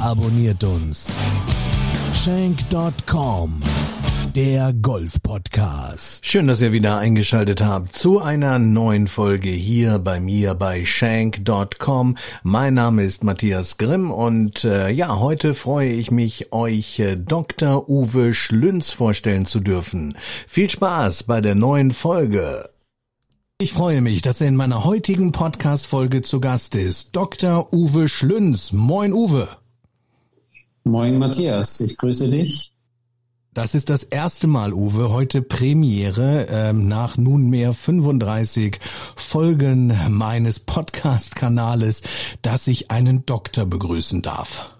abonniert uns. Shank.com, der Golf-Podcast. Schön, dass ihr wieder eingeschaltet habt zu einer neuen Folge hier bei mir bei Shank.com. Mein Name ist Matthias Grimm und äh, ja, heute freue ich mich, euch äh, Dr. Uwe Schlünz vorstellen zu dürfen. Viel Spaß bei der neuen Folge. Ich freue mich, dass er in meiner heutigen Podcast-Folge zu Gast ist. Dr. Uwe Schlünz. Moin, Uwe. Moin, Matthias. Ich grüße dich. Das ist das erste Mal, Uwe, heute Premiere ähm, nach nunmehr 35 Folgen meines Podcast-Kanales, dass ich einen Doktor begrüßen darf.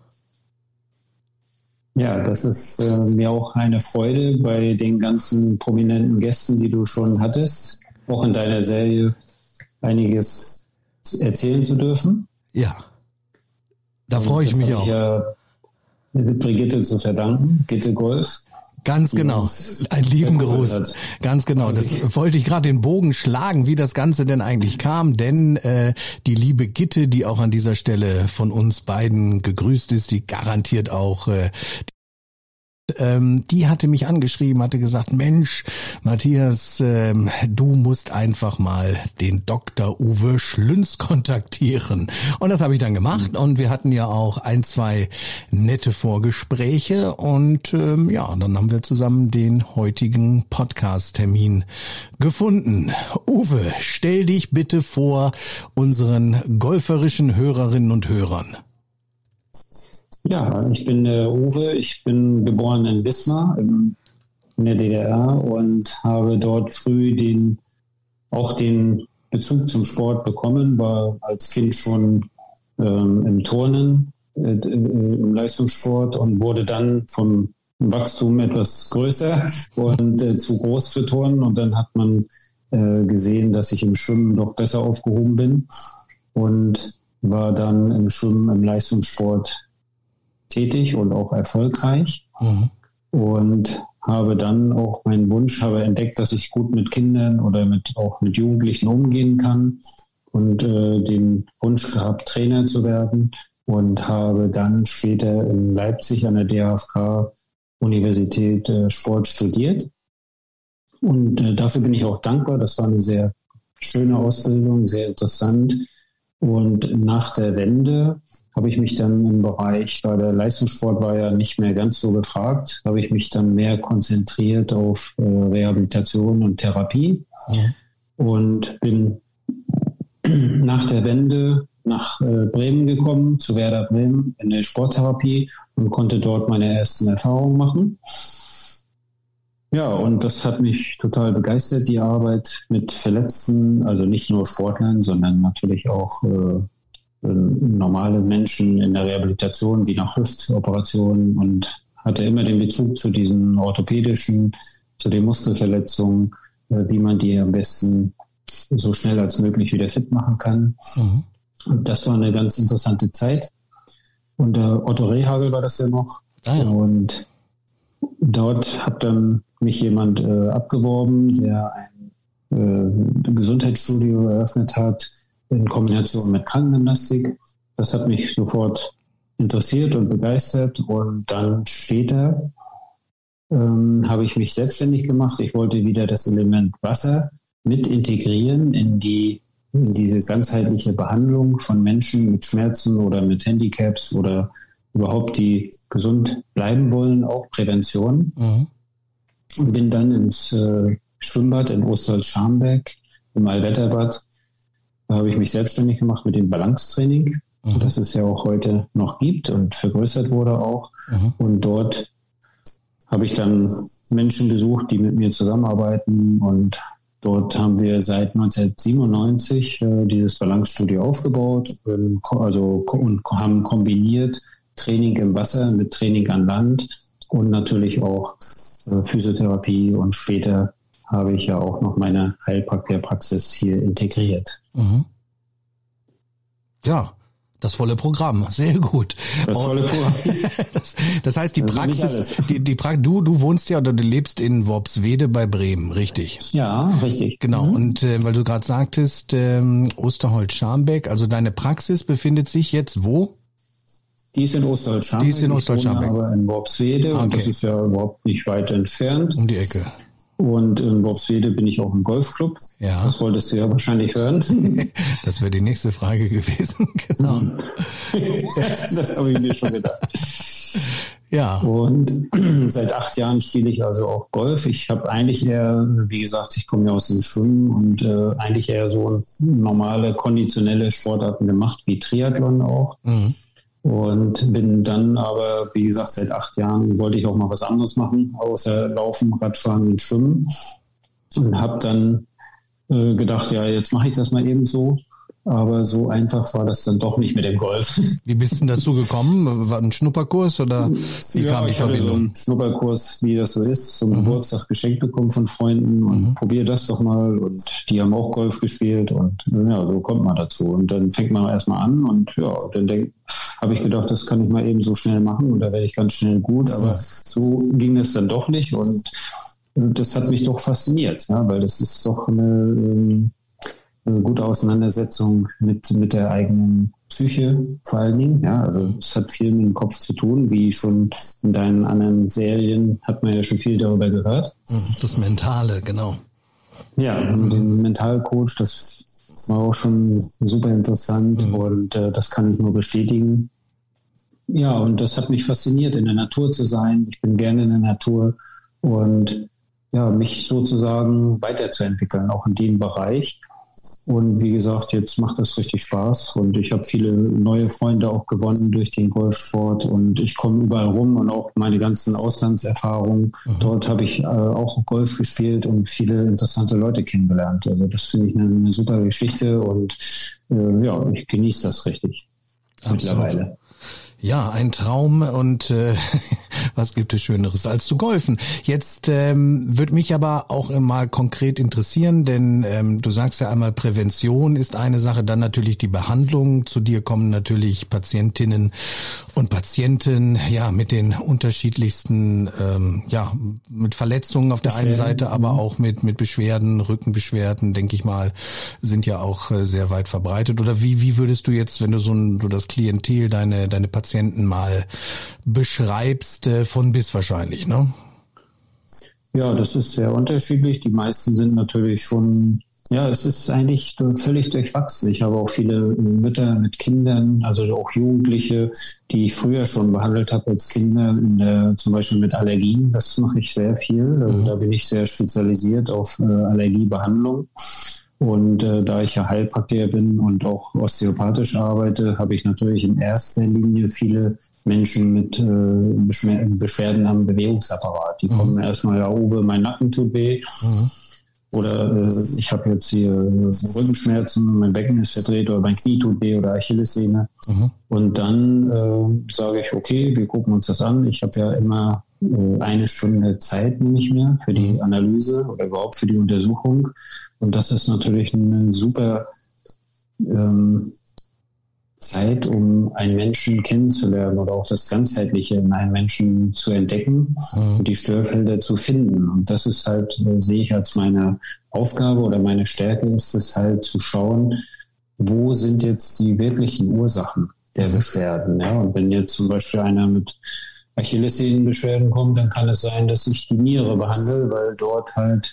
Ja, das ist äh, mir auch eine Freude bei den ganzen prominenten Gästen, die du schon hattest auch in deiner Serie einiges erzählen zu dürfen. Ja, da freue ich mich auch. Ich ja Brigitte zu verdanken, Gitte Golf. Ganz genau. Ein lieben Gruß. Ganz genau. Das wollte ich gerade den Bogen schlagen, wie das Ganze denn eigentlich kam. Denn äh, die liebe Gitte, die auch an dieser Stelle von uns beiden gegrüßt ist, die garantiert auch äh, ähm, die hatte mich angeschrieben, hatte gesagt, Mensch, Matthias, ähm, du musst einfach mal den Dr. Uwe Schlünz kontaktieren. Und das habe ich dann gemacht und wir hatten ja auch ein, zwei nette Vorgespräche und ähm, ja, dann haben wir zusammen den heutigen Podcast-Termin gefunden. Uwe, stell dich bitte vor unseren golferischen Hörerinnen und Hörern. Ja, ich bin der Uwe. Ich bin geboren in Wismar in der DDR und habe dort früh den, auch den Bezug zum Sport bekommen, war als Kind schon ähm, im Turnen, äh, im Leistungssport und wurde dann vom Wachstum etwas größer und äh, zu groß für Turnen. Und dann hat man äh, gesehen, dass ich im Schwimmen doch besser aufgehoben bin und war dann im Schwimmen, im Leistungssport tätig und auch erfolgreich. Mhm. Und habe dann auch meinen Wunsch, habe entdeckt, dass ich gut mit Kindern oder mit, auch mit Jugendlichen umgehen kann und äh, den Wunsch gehabt, Trainer zu werden und habe dann später in Leipzig an der DHFK Universität äh, Sport studiert. Und äh, dafür bin ich auch dankbar. Das war eine sehr schöne Ausbildung, sehr interessant. Und nach der Wende habe ich mich dann im Bereich, weil der Leistungssport war ja nicht mehr ganz so gefragt, habe ich mich dann mehr konzentriert auf äh, Rehabilitation und Therapie ja. und bin nach der Wende nach äh, Bremen gekommen, zu Werder Bremen in der Sporttherapie und konnte dort meine ersten Erfahrungen machen. Ja, und das hat mich total begeistert, die Arbeit mit Verletzten, also nicht nur Sportlern, sondern natürlich auch äh, normale Menschen in der Rehabilitation wie nach Hüftoperationen und hatte immer den Bezug zu diesen orthopädischen, zu den Muskelverletzungen, äh, wie man die am besten so schnell als möglich wieder fit machen kann. Mhm. Und das war eine ganz interessante Zeit. Und äh, Otto Rehagel war das ja noch. Ah, ja. Und dort hat dann mich jemand äh, abgeworben, der ein äh, Gesundheitsstudio eröffnet hat, in Kombination mit Krankengymnastik. Das hat mich sofort interessiert und begeistert. Und dann später ähm, habe ich mich selbstständig gemacht. Ich wollte wieder das Element Wasser mit integrieren in die in diese ganzheitliche Behandlung von Menschen mit Schmerzen oder mit Handicaps oder überhaupt die gesund bleiben wollen, auch Prävention. Mhm. Und bin dann ins äh, Schwimmbad in Ostholz-Scharmbeck im Allwetterbad da habe ich mich selbstständig gemacht mit dem Balancetraining, mhm. das es ja auch heute noch gibt und vergrößert wurde auch. Mhm. Und dort habe ich dann Menschen gesucht, die mit mir zusammenarbeiten und Dort haben wir seit 1997 äh, dieses Balancestudio aufgebaut, ähm, also und haben kombiniert Training im Wasser, mit Training an Land und natürlich auch äh, Physiotherapie und später habe ich ja auch noch meine Heilpraktikerpraxis hier integriert. Mhm. Ja, das volle Programm, sehr gut. Das volle Programm. das, das, heißt, die also Praxis, die, die pra du, du wohnst ja oder du lebst in Worpswede bei Bremen, richtig? Ja, richtig. Genau. Mhm. Und äh, weil du gerade sagtest, ähm, Osterholz-Scharmbeck, also deine Praxis befindet sich jetzt wo? Die ist in Osterholz-Scharmbeck. Die ist in Osterholz-Scharmbeck. Aber in Worpswede okay. und das ist ja überhaupt nicht weit entfernt. Um die Ecke. Und in Worpswede bin ich auch im Golfclub. Ja. Das wolltest du ja wahrscheinlich hören. das wäre die nächste Frage gewesen. genau. das habe ich mir schon gedacht. Ja. Und seit acht Jahren spiele ich also auch Golf. Ich habe eigentlich eher, wie gesagt, ich komme ja aus dem Schwimmen und äh, eigentlich eher so normale konditionelle Sportarten gemacht, wie Triathlon auch. Mhm. Und bin dann aber, wie gesagt, seit acht Jahren wollte ich auch mal was anderes machen, außer Laufen, Radfahren und Schwimmen. Und habe dann äh, gedacht, ja, jetzt mache ich das mal eben so. Aber so einfach war das dann doch nicht mit dem Golf. Wie bist du denn dazu gekommen? War ein Schnupperkurs oder wie ja, kam die ich Verbindung? So einen Schnupperkurs, wie das so ist, zum mhm. Geburtstag geschenkt bekommen von Freunden und mhm. probier das doch mal. Und die haben auch Golf gespielt und ja, so kommt man dazu. Und dann fängt man erstmal an und ja, dann denkt, habe ich gedacht, das kann ich mal eben so schnell machen und da werde ich ganz schnell gut. Aber so ging es dann doch nicht und das hat mich doch fasziniert, ja, weil das ist doch eine, ähm, eine gute Auseinandersetzung mit, mit der eigenen Psyche vor allen Dingen. Ja, also es hat viel mit dem Kopf zu tun, wie schon in deinen anderen Serien hat man ja schon viel darüber gehört. Das Mentale, genau. Ja, den Mentalcoach, das war auch schon super interessant mhm. und äh, das kann ich nur bestätigen. Ja, und das hat mich fasziniert, in der Natur zu sein. Ich bin gerne in der Natur und ja, mich sozusagen weiterzuentwickeln, auch in dem Bereich. Und wie gesagt, jetzt macht das richtig Spaß und ich habe viele neue Freunde auch gewonnen durch den Golfsport und ich komme überall rum und auch meine ganzen Auslandserfahrungen. Mhm. Dort habe ich äh, auch Golf gespielt und viele interessante Leute kennengelernt. Also das finde ich eine, eine, super Geschichte und äh, ja, ich genieße das richtig Absolut. mittlerweile. Ja, ein Traum und äh, was gibt es Schöneres als zu golfen? Jetzt ähm, würde mich aber auch mal konkret interessieren, denn ähm, du sagst ja einmal, Prävention ist eine Sache, dann natürlich die Behandlung. Zu dir kommen natürlich Patientinnen und Patienten, ja, mit den unterschiedlichsten, ähm, ja, mit Verletzungen auf der einen Seite, aber mhm. auch mit mit Beschwerden, Rückenbeschwerden, denke ich mal, sind ja auch äh, sehr weit verbreitet. Oder wie wie würdest du jetzt, wenn du so ein, du das Klientel, deine deine Patienten Patienten mal beschreibst, äh, von bis wahrscheinlich, ne? Ja, das ist sehr unterschiedlich. Die meisten sind natürlich schon, ja, es ist eigentlich völlig durchwachsen. Ich habe auch viele Mütter mit Kindern, also auch Jugendliche, die ich früher schon behandelt habe als Kinder, der, zum Beispiel mit Allergien. Das mache ich sehr viel. Also mhm. Da bin ich sehr spezialisiert auf äh, Allergiebehandlung. Und äh, da ich ja Heilpraktiker bin und auch osteopathisch arbeite, habe ich natürlich in erster Linie viele Menschen mit äh, Beschwerden am Bewegungsapparat. Die mhm. kommen erstmal, ja, Uwe, mein Nacken tut weh. Mhm. Oder äh, ich habe jetzt hier Rückenschmerzen, mein Becken ist verdreht oder mein Knie tut weh oder Achillessehne. Mhm. Und dann äh, sage ich, okay, wir gucken uns das an. Ich habe ja immer äh, eine Stunde Zeit, nehme ich mir, für die mhm. Analyse oder überhaupt für die Untersuchung. Und das ist natürlich eine super ähm, Zeit, um einen Menschen kennenzulernen oder auch das Ganzheitliche in einem Menschen zu entdecken mhm. und die Störfelder zu finden. Und das ist halt, äh, sehe ich als meine Aufgabe oder meine Stärke ist es halt zu schauen, wo sind jetzt die wirklichen Ursachen der mhm. Beschwerden. Ja? Und wenn jetzt zum Beispiel einer mit Achillessehnenbeschwerden kommt, dann kann es sein, dass ich die Niere behandle, weil dort halt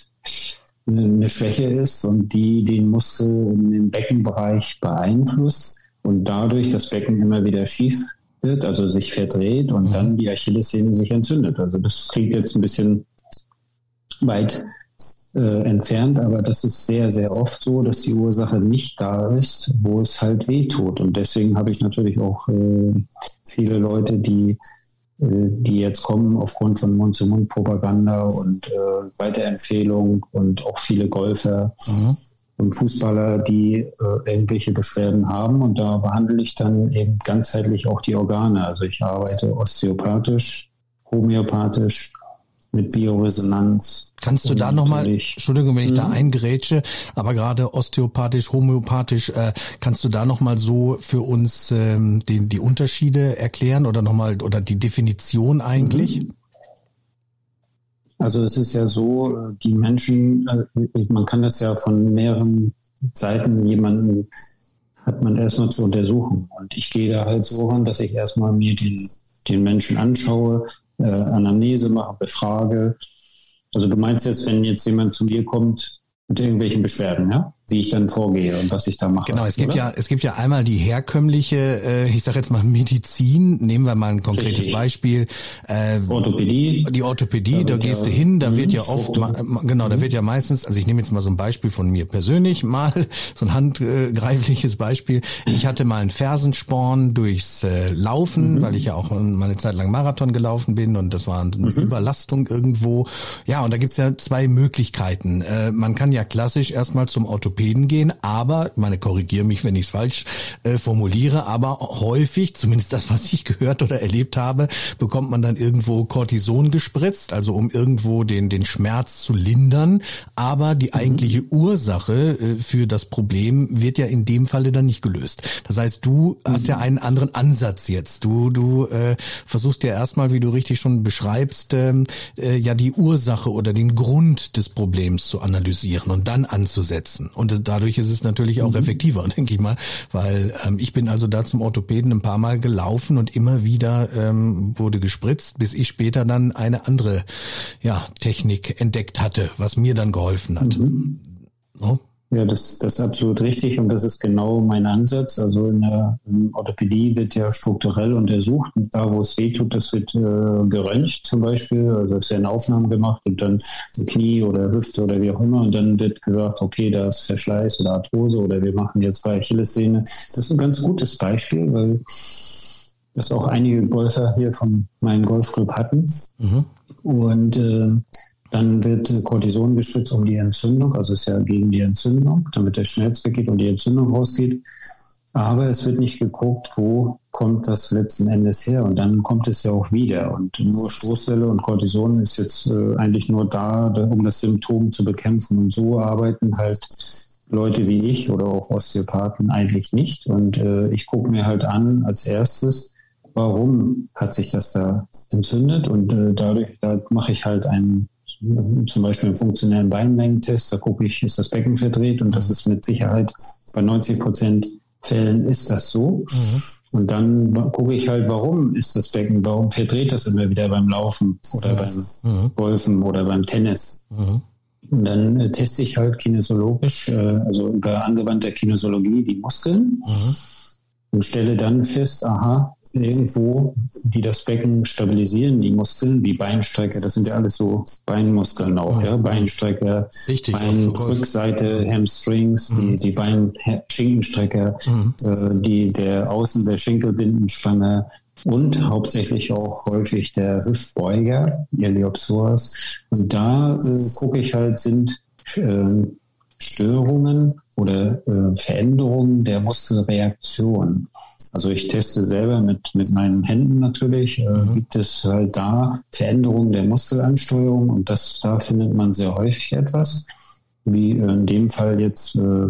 eine Schwäche ist und die den Muskel im Beckenbereich beeinflusst und dadurch das Becken immer wieder schief wird, also sich verdreht und dann die Achillessehne sich entzündet. Also das klingt jetzt ein bisschen weit äh, entfernt, aber das ist sehr, sehr oft so, dass die Ursache nicht da ist, wo es halt weh tut. Und deswegen habe ich natürlich auch äh, viele Leute, die die jetzt kommen aufgrund von Mund-zu-Mund-Propaganda und äh, Weiterempfehlung und auch viele Golfer, mhm. Fußballer, die äh, irgendwelche Beschwerden haben. Und da behandle ich dann eben ganzheitlich auch die Organe. Also ich arbeite osteopathisch, homöopathisch, mit Bioresonanz. Kannst du da nochmal, Entschuldigung, wenn ich da mhm. eingrätsche, aber gerade osteopathisch, homöopathisch, äh, kannst du da nochmal so für uns ähm, die, die Unterschiede erklären oder nochmal, oder die Definition eigentlich? Mhm. Also es ist ja so, die Menschen, äh, man kann das ja von mehreren Seiten jemanden hat man erstmal zu untersuchen. Und ich gehe da halt so ran, dass ich erstmal mir den, den Menschen anschaue, äh, Anamnese mache, befrage. Also du meinst jetzt, wenn jetzt jemand zu mir kommt mit irgendwelchen Beschwerden, ja? Wie ich dann vorgehe und was ich da mache. Genau, es gibt oder? ja, es gibt ja einmal die herkömmliche, äh, ich sage jetzt mal Medizin. Nehmen wir mal ein konkretes Richtig. Beispiel. Äh, Orthopädie. Die Orthopädie, da, da gehst du hin, da wird ja oft, genau, da mhm. wird ja meistens, also ich nehme jetzt mal so ein Beispiel von mir persönlich mal, so ein handgreifliches Beispiel. Ich hatte mal einen Fersensporn durchs äh, Laufen, mhm. weil ich ja auch meine Zeit lang Marathon gelaufen bin und das war eine mhm. Überlastung irgendwo. Ja, und da gibt's ja zwei Möglichkeiten. Äh, man kann ja klassisch erstmal zum Orthopäden Orthopäden gehen, aber, meine, korrigiere mich, wenn ich es falsch äh, formuliere, aber häufig, zumindest das, was ich gehört oder erlebt habe, bekommt man dann irgendwo Cortison gespritzt, also um irgendwo den, den Schmerz zu lindern, aber die mhm. eigentliche Ursache äh, für das Problem wird ja in dem Falle dann nicht gelöst. Das heißt, du mhm. hast ja einen anderen Ansatz jetzt. Du, du äh, versuchst ja erstmal, wie du richtig schon beschreibst, ähm, äh, ja die Ursache oder den Grund des Problems zu analysieren und dann anzusetzen. Und und dadurch ist es natürlich auch mhm. effektiver, denke ich mal, weil ähm, ich bin also da zum Orthopäden ein paar Mal gelaufen und immer wieder ähm, wurde gespritzt, bis ich später dann eine andere ja, Technik entdeckt hatte, was mir dann geholfen hat. Mhm. No? Ja, das, das ist absolut richtig und das ist genau mein Ansatz. Also in der in Orthopädie wird ja strukturell untersucht. Und da, wo es weh tut, das wird äh, geröntgt zum Beispiel. Also es werden Aufnahmen gemacht und dann Knie oder Hüfte oder wie auch immer. Und dann wird gesagt, okay, da ist Verschleiß oder Arthrose oder wir machen jetzt bei Achillessehne. Das ist ein ganz gutes Beispiel, weil das auch einige Golfer hier von meinem Golfclub hatten. Mhm. Und äh, dann wird Cortison gespritzt um die Entzündung, also ist ja gegen die Entzündung, damit der Schmerz weggeht und die Entzündung rausgeht. Aber es wird nicht geguckt, wo kommt das letzten Endes her. Und dann kommt es ja auch wieder. Und nur Stoßwelle und Cortison ist jetzt äh, eigentlich nur da, um das Symptom zu bekämpfen. Und so arbeiten halt Leute wie ich oder auch Osteopathen eigentlich nicht. Und äh, ich gucke mir halt an als erstes, warum hat sich das da entzündet. Und äh, dadurch da mache ich halt einen zum Beispiel im funktionellen Beinlängentest, da gucke ich, ist das Becken verdreht und das ist mit Sicherheit bei 90 Prozent Fällen ist das so. Mhm. Und dann gucke ich halt, warum ist das Becken, warum verdreht das immer wieder beim Laufen oder mhm. beim Golfen oder beim Tennis. Mhm. Und dann äh, teste ich halt kinesiologisch, äh, also über angewandte Kinesiologie, die Muskeln. Mhm und stelle dann fest, aha, irgendwo, die das Becken stabilisieren, die Muskeln, die Beinstrecker, das sind ja alles so Beinmuskeln auch, ja, Beinstrecker, Richtig, Beinrückseite, Hamstrings, mhm. die, die Beinschinkenstrecker, mhm. äh, die, der Außen der Schenkelbindenspanne und hauptsächlich auch häufig der Hüftbeuger, Iliopsoas. Und da äh, gucke ich halt, sind äh, Störungen oder äh, Veränderungen der Muskelreaktion. Also ich teste selber mit, mit meinen Händen natürlich, äh, mhm. gibt es halt da Veränderungen der Muskelansteuerung und das, da findet man sehr häufig etwas, wie in dem Fall jetzt äh,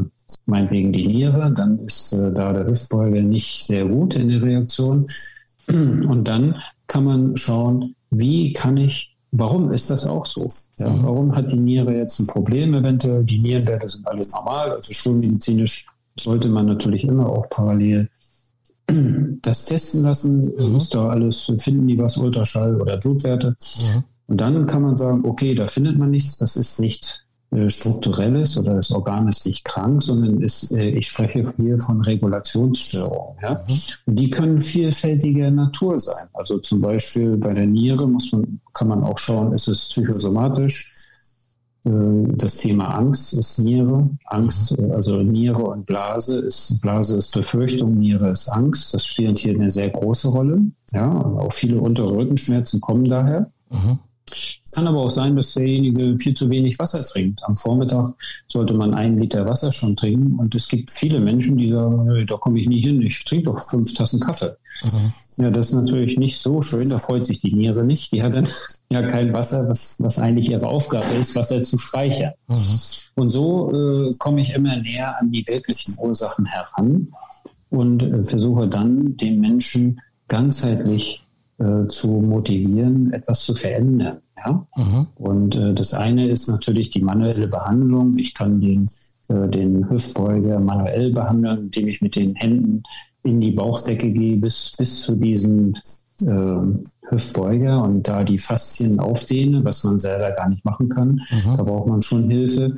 meinetwegen die Niere, dann ist äh, da der Hüftbeuger nicht sehr gut in der Reaktion. Und dann kann man schauen, wie kann ich Warum ist das auch so? Ja, mhm. warum hat die Niere jetzt ein Problem eventuell? Die Nierenwerte sind alle normal, also schulmedizinisch sollte man natürlich immer auch parallel das testen lassen. Mhm. Muss da alles finden, die was Ultraschall oder Blutwerte. Mhm. Und dann kann man sagen, okay, da findet man nichts, das ist nicht äh, strukturelles oder das Organ ist nicht krank, sondern ist, äh, ich spreche hier von Regulationsstörungen. Ja? Mhm. Und die können vielfältiger Natur sein. Also zum Beispiel bei der Niere muss man, kann man auch schauen, ist es psychosomatisch? Äh, das Thema Angst ist Niere. Angst, mhm. also Niere und Blase ist, Blase ist Befürchtung, Niere ist Angst. Das spielt hier eine sehr große Rolle. Ja, auch viele untere Rückenschmerzen kommen daher. Mhm Kann aber auch sein, dass derjenige viel zu wenig Wasser trinkt. Am Vormittag sollte man einen Liter Wasser schon trinken. Und es gibt viele Menschen, die sagen, da komme ich nie hin, ich trinke doch fünf Tassen Kaffee. Mhm. Ja, das ist natürlich nicht so schön, da freut sich die Niere nicht. Die hat dann ja kein Wasser, was, was eigentlich ihre Aufgabe ist, Wasser zu speichern. Mhm. Und so äh, komme ich immer näher an die wirklichen Ursachen heran und äh, versuche dann den Menschen ganzheitlich äh, zu motivieren, etwas zu verändern. Ja? Mhm. Und äh, das eine ist natürlich die manuelle Behandlung. Ich kann den, äh, den Hüftbeuger manuell behandeln, indem ich mit den Händen in die Bauchdecke gehe bis, bis zu diesem äh, Hüftbeuger und da die Faszien aufdehne, was man selber gar nicht machen kann. Mhm. Da braucht man schon Hilfe.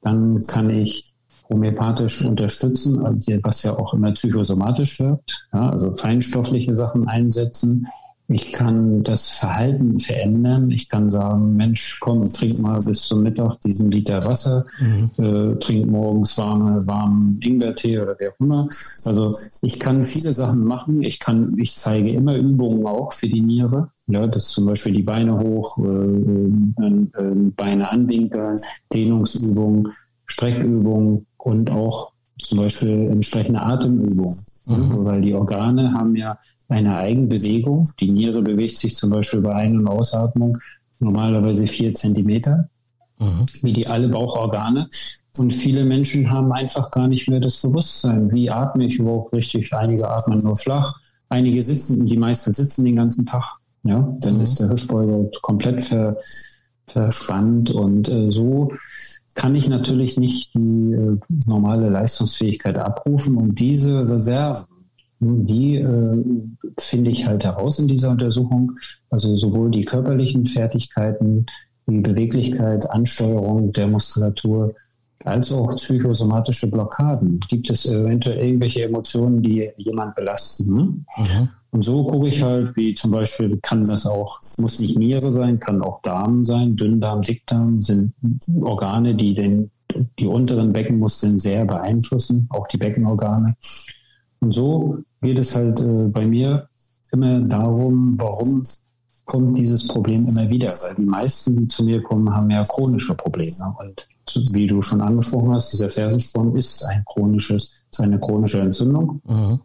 Dann kann ich homöopathisch unterstützen, was ja auch immer psychosomatisch wirkt, ja, also feinstoffliche Sachen einsetzen. Ich kann das Verhalten verändern. Ich kann sagen, Mensch, komm, trink mal bis zum Mittag diesen Liter Wasser, mhm. äh, trink morgens warme, warmen Ingwertee oder wer auch immer. Also ich kann viele Sachen machen. Ich kann, ich zeige immer Übungen auch für die Niere. Ja, das ist zum Beispiel die Beine hoch, äh, äh, äh Beine anwinkeln, Dehnungsübungen, Streckübungen und auch zum Beispiel entsprechende Atemübungen. Mhm. Weil die Organe haben ja eine Eigenbewegung. Die Niere bewegt sich zum Beispiel bei Ein- und Ausatmung normalerweise vier Zentimeter, mhm. wie die alle Bauchorgane. Und viele Menschen haben einfach gar nicht mehr das Bewusstsein, wie atme ich überhaupt richtig. Einige atmen nur flach, einige sitzen, die meisten sitzen den ganzen Tag. Ja, dann mhm. ist der Hüftbeuger komplett ver, verspannt und äh, so kann ich natürlich nicht die äh, normale Leistungsfähigkeit abrufen und diese Reserven, die äh, finde ich halt heraus in dieser Untersuchung. Also sowohl die körperlichen Fertigkeiten, wie Beweglichkeit, Ansteuerung der Muskulatur, als auch psychosomatische Blockaden. Gibt es eventuell irgendwelche Emotionen, die jemand belasten? Ne? Mhm. Und so gucke ich halt, wie zum Beispiel kann das auch, muss nicht Niere sein, kann auch Darm sein, Dünndarm, Dickdarm sind Organe, die den, die unteren Beckenmuskeln sehr beeinflussen, auch die Beckenorgane. Und so geht es halt äh, bei mir immer darum, warum kommt dieses Problem immer wieder? Weil die meisten, die zu mir kommen, haben ja chronische Probleme. Und wie du schon angesprochen hast, dieser Fersensporn ist ein chronisches, ist eine chronische Entzündung. Mhm.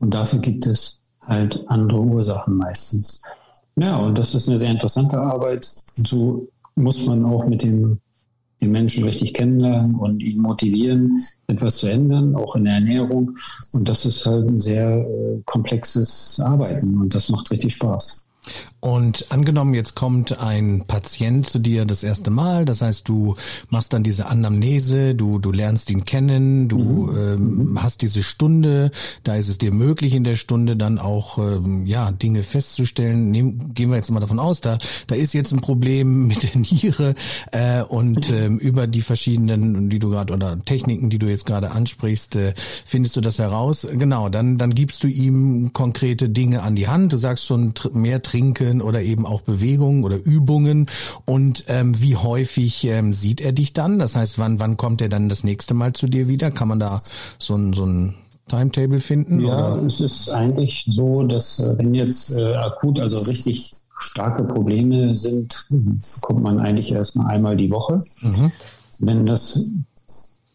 Und dafür gibt es halt andere Ursachen meistens. Ja, und das ist eine sehr interessante Arbeit. So muss man auch mit dem die Menschen richtig kennenlernen und ihn motivieren, etwas zu ändern, auch in der Ernährung. Und das ist halt ein sehr äh, komplexes Arbeiten und das macht richtig Spaß. Und angenommen, jetzt kommt ein Patient zu dir das erste Mal, das heißt, du machst dann diese Anamnese, du, du lernst ihn kennen, du mhm. ähm, hast diese Stunde, da ist es dir möglich in der Stunde dann auch ähm, ja Dinge festzustellen. Nehmen, gehen wir jetzt mal davon aus, da, da ist jetzt ein Problem mit der Niere äh, und ähm, über die verschiedenen, die du gerade oder Techniken, die du jetzt gerade ansprichst, äh, findest du das heraus. Genau, dann, dann gibst du ihm konkrete Dinge an die Hand. Du sagst schon mehr trinken Trinken oder eben auch Bewegungen oder Übungen und ähm, wie häufig ähm, sieht er dich dann? Das heißt, wann wann kommt er dann das nächste Mal zu dir wieder? Kann man da so ein so ein Timetable finden? Ja, oder? es ist eigentlich so, dass äh, wenn jetzt äh, akut, also richtig starke Probleme sind, kommt man eigentlich erst mal einmal die Woche. Mhm. Wenn das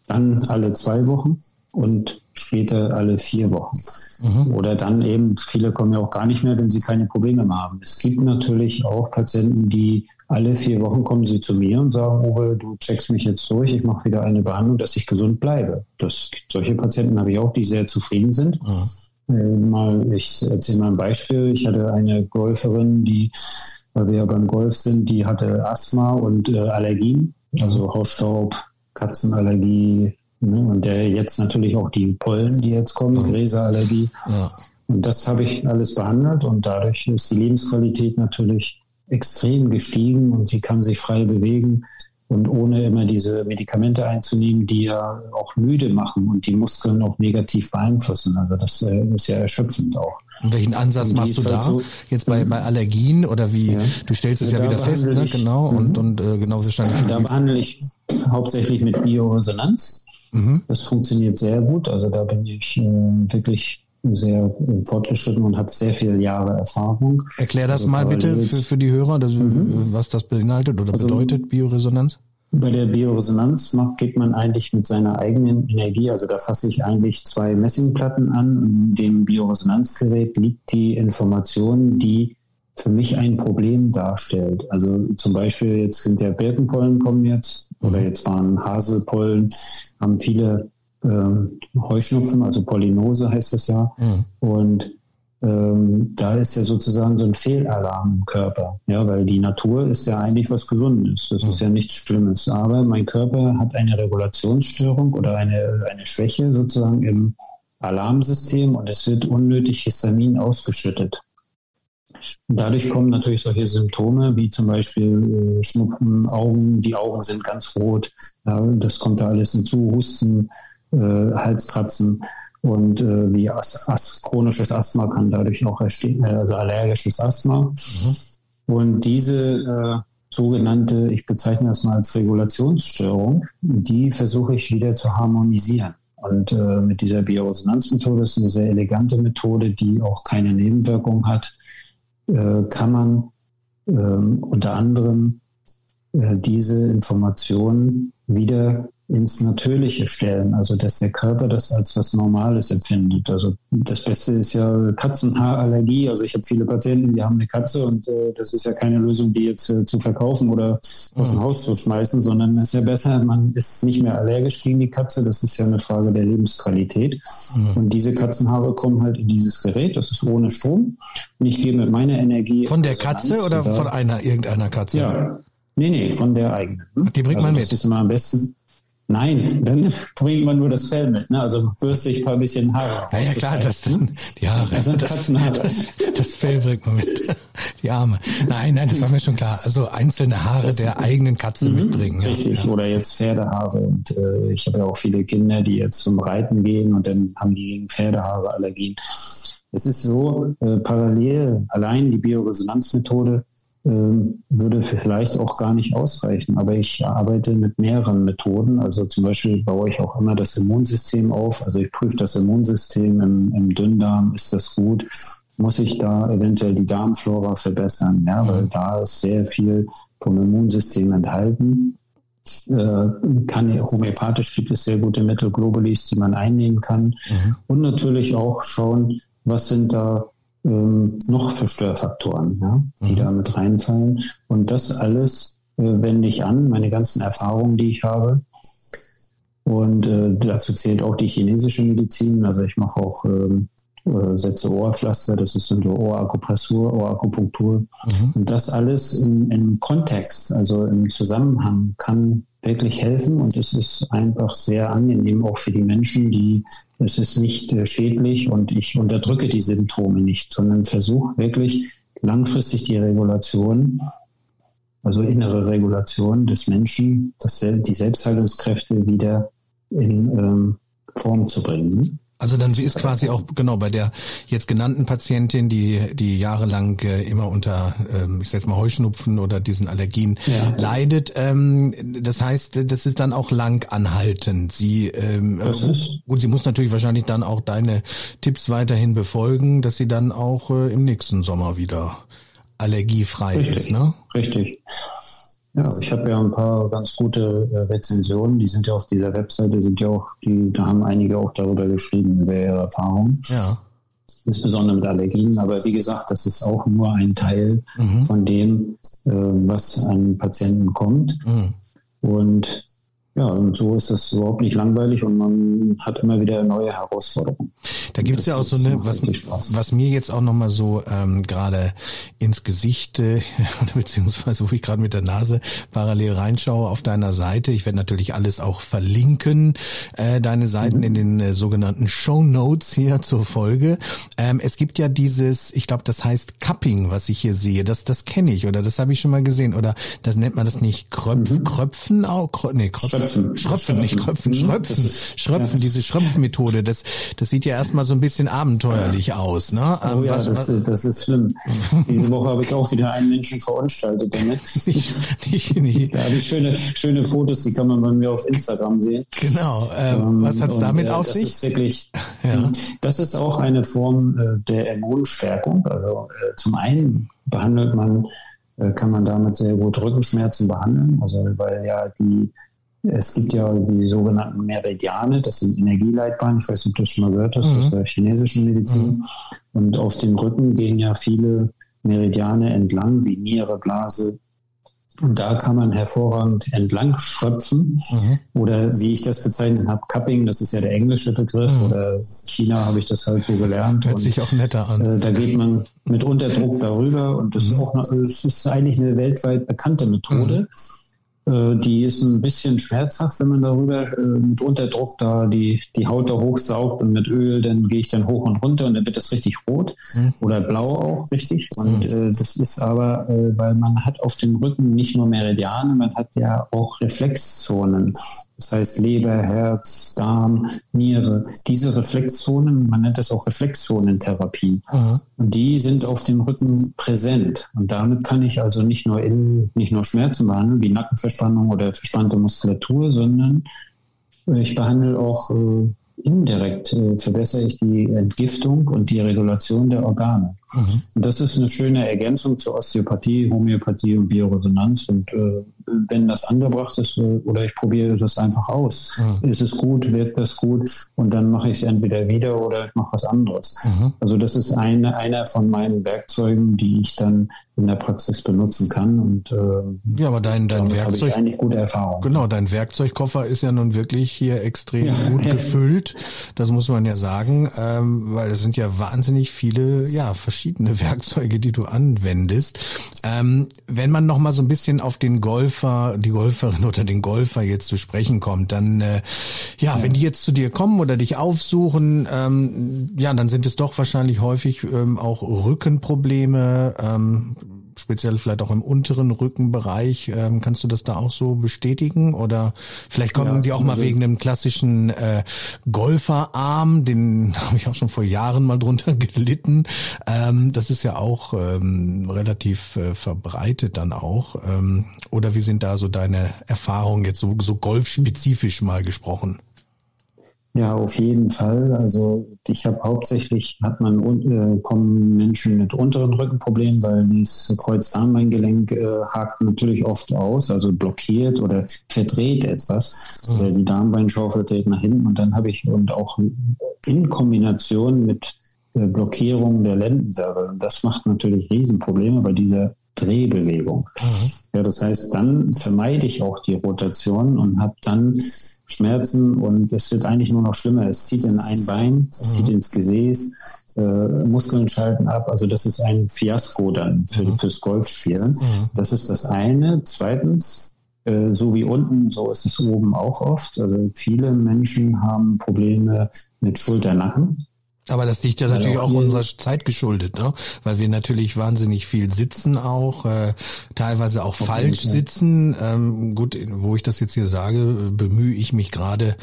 dann alle zwei Wochen und später alle vier Wochen. Mhm. Oder dann eben, viele kommen ja auch gar nicht mehr, wenn sie keine Probleme mehr haben. Es gibt natürlich auch Patienten, die alle vier Wochen kommen sie zu mir und sagen, Uwe, du checkst mich jetzt durch, ich mache wieder eine Behandlung, dass ich gesund bleibe. Das, solche Patienten habe ich auch, die sehr zufrieden sind. Mhm. Äh, mal, ich erzähle mal ein Beispiel. Ich hatte eine Golferin, die, weil wir ja beim Golf sind, die hatte Asthma und äh, Allergien, also Hausstaub, Katzenallergie, Ne? Und der jetzt natürlich auch die Pollen, die jetzt kommen, mhm. Gräserallergie. Ja. Und das habe ich alles behandelt und dadurch ist die Lebensqualität natürlich extrem gestiegen und sie kann sich frei bewegen und ohne immer diese Medikamente einzunehmen, die ja auch müde machen und die Muskeln auch negativ beeinflussen. Also das äh, ist ja erschöpfend auch. Und welchen Ansatz machst du halt da? So, jetzt bei, bei Allergien oder wie? Ja. Du stellst es ja, ja wieder fest, ne? genau. Ich, und, und äh, genau wahrscheinlich. Da behandle ich hauptsächlich mit Bioresonanz. Mhm. Das funktioniert sehr gut. Also da bin ich äh, wirklich sehr fortgeschritten und habe sehr viele Jahre Erfahrung. Erklär das also mal bitte für, für die Hörer, das, mhm. was das beinhaltet oder also, bedeutet, Bioresonanz. Bei der Bioresonanz geht man eigentlich mit seiner eigenen Energie, also da fasse ich eigentlich zwei Messingplatten an. In dem Bioresonanzgerät liegt die Information, die für mich ein Problem darstellt. Also zum Beispiel jetzt sind ja Birkenpollen kommen jetzt oder mhm. jetzt waren Haselpollen, haben viele äh, Heuschnupfen, also Pollinose heißt das ja. Mhm. Und ähm, da ist ja sozusagen so ein Fehlalarm im Körper. Ja, weil die Natur ist ja eigentlich was Gesundes. Das mhm. ist ja nichts Schlimmes. Aber mein Körper hat eine Regulationsstörung oder eine, eine Schwäche sozusagen im Alarmsystem und es wird unnötig Histamin ausgeschüttet. Und dadurch kommen natürlich solche Symptome wie zum Beispiel äh, Schnupfen, Augen, die Augen sind ganz rot. Ja, das kommt da alles hinzu, Husten, äh, Halskratzen. Und äh, wie As As chronisches Asthma kann dadurch auch entstehen, äh, also allergisches Asthma. Mhm. Und diese äh, sogenannte, ich bezeichne das mal als Regulationsstörung, die versuche ich wieder zu harmonisieren. Und äh, mit dieser Bioresonanzmethode ist eine sehr elegante Methode, die auch keine Nebenwirkung hat, äh, kann man äh, unter anderem äh, diese Informationen wieder ins Natürliche stellen, also dass der Körper das als was Normales empfindet. Also das Beste ist ja Katzenhaarallergie. Also ich habe viele Patienten, die haben eine Katze und äh, das ist ja keine Lösung, die jetzt äh, zu verkaufen oder aus dem Haus zu schmeißen, sondern es ist ja besser, man ist nicht mehr allergisch gegen die Katze. Das ist ja eine Frage der Lebensqualität. Mhm. Und diese Katzenhaare kommen halt in dieses Gerät. Das ist ohne Strom. Und ich gehe mit meiner Energie. Von der Katze oder von einer irgendeiner Katze? Ja. Nee, nee, von der eigenen. Die bringt also man mit. Das ist immer am besten. Nein, dann bringt man nur das Fell mit. Ne? Also bürste ich ein paar bisschen Haare. Ja, ja klar, das dann die Haare. Das sind Katzenhaare. Das, das, Fell bringt man mit. Die Arme. Nein, nein, das war mir schon klar. Also einzelne Haare das der eigenen Katze mhm, mitbringen. Richtig, ja. oder jetzt Pferdehaare. Und äh, ich habe ja auch viele Kinder, die jetzt zum Reiten gehen und dann haben die gegen Pferdehaare Allergien. Es ist so, äh, parallel allein die Bioresonanzmethode würde vielleicht auch gar nicht ausreichen. Aber ich arbeite mit mehreren Methoden. Also zum Beispiel baue ich auch immer das Immunsystem auf. Also ich prüfe das Immunsystem im, im Dünndarm. Ist das gut? Muss ich da eventuell die Darmflora verbessern? Ja, weil da ist sehr viel vom Immunsystem enthalten. Äh, kann, homöopathisch gibt es sehr gute Mittel, Globulis, die man einnehmen kann. Mhm. Und natürlich auch schauen, was sind da ähm, noch für Störfaktoren, ja, die mhm. da mit reinfallen. Und das alles äh, wende ich an, meine ganzen Erfahrungen, die ich habe. Und äh, dazu zählt auch die chinesische Medizin. Also ich mache auch ähm, äh, setze Ohrpflaster, das ist so Ohrakupressur, Ohrakupunktur. Mhm. Und das alles im, im Kontext, also im Zusammenhang kann wirklich helfen und es ist einfach sehr angenehm auch für die Menschen, die es ist nicht äh, schädlich und ich unterdrücke die Symptome nicht, sondern versuche wirklich langfristig die Regulation, also innere Regulation des Menschen, das, die Selbstheilungskräfte wieder in ähm, Form zu bringen. Also dann sie ist quasi auch genau bei der jetzt genannten Patientin, die die jahrelang äh, immer unter ähm, ich sag mal Heuschnupfen oder diesen Allergien ja. leidet. Ähm, das heißt, das ist dann auch lang anhaltend. Sie ähm, und sie muss natürlich wahrscheinlich dann auch deine Tipps weiterhin befolgen, dass sie dann auch äh, im nächsten Sommer wieder allergiefrei Richtig. ist, ne? Richtig. Ja, ich habe ja ein paar ganz gute äh, Rezensionen, die sind ja auf dieser Webseite, sind ja auch, die, da haben einige auch darüber geschrieben, über ihre Erfahrungen. Ja. Insbesondere mit Allergien, aber wie gesagt, das ist auch nur ein Teil mhm. von dem, äh, was an Patienten kommt. Mhm. Und ja, und so ist es überhaupt nicht langweilig und man hat immer wieder neue Herausforderungen. Da gibt es ja auch so eine, was, was mir jetzt auch nochmal so ähm, gerade ins Gesicht, äh, beziehungsweise wo ich gerade mit der Nase parallel reinschaue auf deiner Seite. Ich werde natürlich alles auch verlinken, äh, deine Seiten mhm. in den äh, sogenannten Show Notes hier zur Folge. Ähm, es gibt ja dieses, ich glaube, das heißt Cupping, was ich hier sehe. Das, das kenne ich oder das habe ich schon mal gesehen. Oder das nennt man das nicht Kröpf, mhm. Kröpfen auch? Krö, nee, Kröpfen Schröpfen. Schröpfen, nicht Kröpfen, Schröpfen. Schröpfen, ja. diese Schröpfmethode, das, das sieht ja erstmal so ein bisschen abenteuerlich aus, ne? Oh ähm, ja, was, das, das ist schlimm. Diese Woche habe ich auch wieder einen Menschen verunstaltet damit. nicht, nicht, nicht. Da habe ich schöne, schöne Fotos, die kann man bei mir auf Instagram sehen. Genau. Ähm, ähm was hat's damit und, auf das sich? Ist wirklich, ja. Das ist auch eine Form äh, der Immunstärkung. Also äh, zum einen behandelt man äh, kann man damit sehr gut Rückenschmerzen behandeln. Also weil ja die, es gibt ja die sogenannten Meridiane, das sind Energieleitbahnen, ich weiß nicht, ob du das schon mal gehört hast, mhm. aus der chinesischen Medizin. Mhm. Und auf dem Rücken gehen ja viele Meridiane entlang, wie Niere, Blase, und da kann man hervorragend entlang schröpfen. Mhm. Oder wie ich das bezeichnet habe, Cupping, das ist ja der englische Begriff. Mhm. Oder China habe ich das halt so gelernt. Hört und, sich auch netter an. Äh, da geht man mit Unterdruck darüber und das, mhm. ist auch eine, das ist eigentlich eine weltweit bekannte Methode. Äh, die ist ein bisschen schmerzhaft, wenn man darüber äh, mit Unterdruck da die, die Haut da hochsaugt und mit Öl, dann gehe ich dann hoch und runter und dann wird das richtig rot mhm. oder blau auch richtig. Und mhm. äh, das ist aber, äh, weil man hat auf dem Rücken nicht nur Meridiane, man hat ja auch Reflexzonen. Das heißt Leber, Herz, Darm, Niere. Diese Reflexzonen, man nennt das auch Reflexzonentherapie. Mhm. Und die sind auf dem Rücken präsent. Und damit kann ich also nicht nur in, nicht nur Schmerzen behandeln, wie Nackenverspannung oder verspannte Muskulatur, sondern ich behandle auch äh, indirekt äh, verbessere ich die Entgiftung und die Regulation der Organe. Mhm. Und das ist eine schöne Ergänzung zur Osteopathie, Homöopathie und Bioresonanz. Und äh, wenn das angebracht ist oder ich probiere das einfach aus, mhm. ist es gut, wird das gut und dann mache ich es entweder wieder oder ich mache was anderes. Mhm. Also das ist eine, einer von meinen Werkzeugen, die ich dann in der Praxis benutzen kann. Und äh, ja, aber dein, dein Werkzeug, ich eigentlich gute Erfahrung. Genau, dein Werkzeugkoffer ist ja nun wirklich hier extrem ja. gut gefüllt. Das muss man ja sagen, ähm, weil es sind ja wahnsinnig viele, ja, verschiedene Werkzeuge, die du anwendest. Ähm, wenn man noch mal so ein bisschen auf den Golfer, die Golferin oder den Golfer jetzt zu sprechen kommt, dann äh, ja, ja, wenn die jetzt zu dir kommen oder dich aufsuchen, ähm, ja, dann sind es doch wahrscheinlich häufig ähm, auch Rückenprobleme. Ähm, speziell vielleicht auch im unteren Rückenbereich. Ähm, kannst du das da auch so bestätigen? Oder vielleicht kommen ja, die auch mal wegen einem klassischen äh, Golferarm, den habe ich auch schon vor Jahren mal drunter gelitten. Ähm, das ist ja auch ähm, relativ äh, verbreitet dann auch. Ähm, oder wie sind da so deine Erfahrungen jetzt so, so golfspezifisch mal gesprochen? Ja, auf jeden Fall. Also ich habe hauptsächlich hat man äh, kommen Menschen mit unteren Rückenproblemen, weil dieses Kreuzdarmbeingelenk äh, hakt natürlich oft aus, also blockiert oder verdreht etwas. Mhm. Oder die Darmbeinschaufel dreht nach hinten und dann habe ich und auch in Kombination mit äh, Blockierung der Lendenwirbel. Und das macht natürlich Riesenprobleme bei dieser Drehbewegung. Mhm. Ja, das heißt, dann vermeide ich auch die Rotation und habe dann Schmerzen und es wird eigentlich nur noch schlimmer. Es zieht in ein Bein, es zieht mhm. ins Gesäß, äh, Muskeln schalten ab. Also das ist ein Fiasko dann für, mhm. fürs Golfspielen. Mhm. Das ist das eine. Zweitens, äh, so wie unten, so ist es oben auch oft. Also viele Menschen haben Probleme mit Schulternacken. Aber das liegt ja natürlich auch unserer Zeit geschuldet, ne? Weil wir natürlich wahnsinnig viel sitzen auch, äh, teilweise auch falsch sitzen. Ähm, gut, wo ich das jetzt hier sage, bemühe ich mich gerade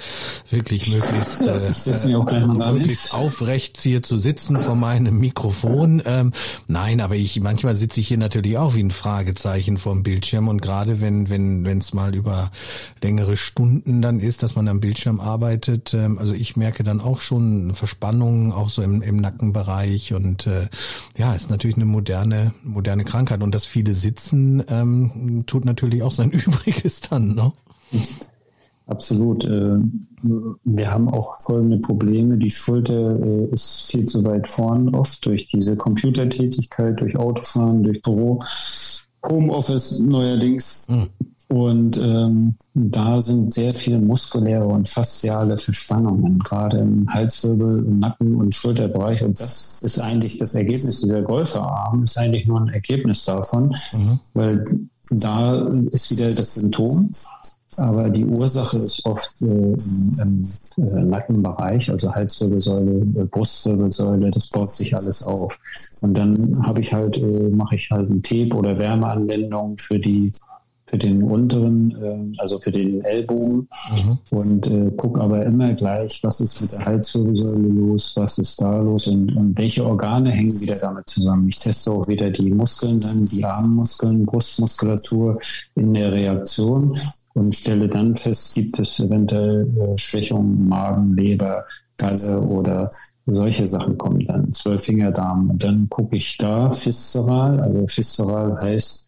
wirklich möglichst, äh, äh, möglichst aufrecht hier zu sitzen vor meinem Mikrofon. Ähm, nein, aber ich manchmal sitze ich hier natürlich auch wie ein Fragezeichen vorm Bildschirm und gerade wenn wenn wenn es mal über längere Stunden dann ist, dass man am Bildschirm arbeitet, ähm, also ich merke dann auch schon Verspannungen auch so im, im Nackenbereich und äh, ja, ist natürlich eine moderne, moderne Krankheit und das viele Sitzen ähm, tut natürlich auch sein Übriges dann, ne? Absolut. Äh, wir haben auch folgende Probleme. Die Schulter äh, ist viel zu weit vorn oft durch diese Computertätigkeit, durch Autofahren, durch Büro, Homeoffice neuerdings. Mhm. Und ähm, da sind sehr viele muskuläre und fasziale Verspannungen, gerade im Halswirbel, im Nacken- und Schulterbereich. Und das ist eigentlich das Ergebnis dieser Golferarm, ist eigentlich nur ein Ergebnis davon, mhm. weil da ist wieder das Symptom. Aber die Ursache ist oft äh, im, im äh, Nackenbereich, also Halswirbelsäule, äh, Brustwirbelsäule, das baut sich alles auf. Und dann habe ich halt, äh, mache ich halt ein Tape oder Wärmeanwendung für die für den unteren, äh, also für den Ellbogen mhm. und äh, gucke aber immer gleich, was ist mit der Halswirbelsäule los, was ist da los und, und welche Organe hängen wieder damit zusammen. Ich teste auch wieder die Muskeln, dann die Armmuskeln, Brustmuskulatur in der Reaktion und stelle dann fest, gibt es eventuell äh, Schwächungen Magen, Leber, Galle oder solche Sachen kommen dann, Zwölffingerdarm. Und dann gucke ich da viszeral, also viszeral heißt,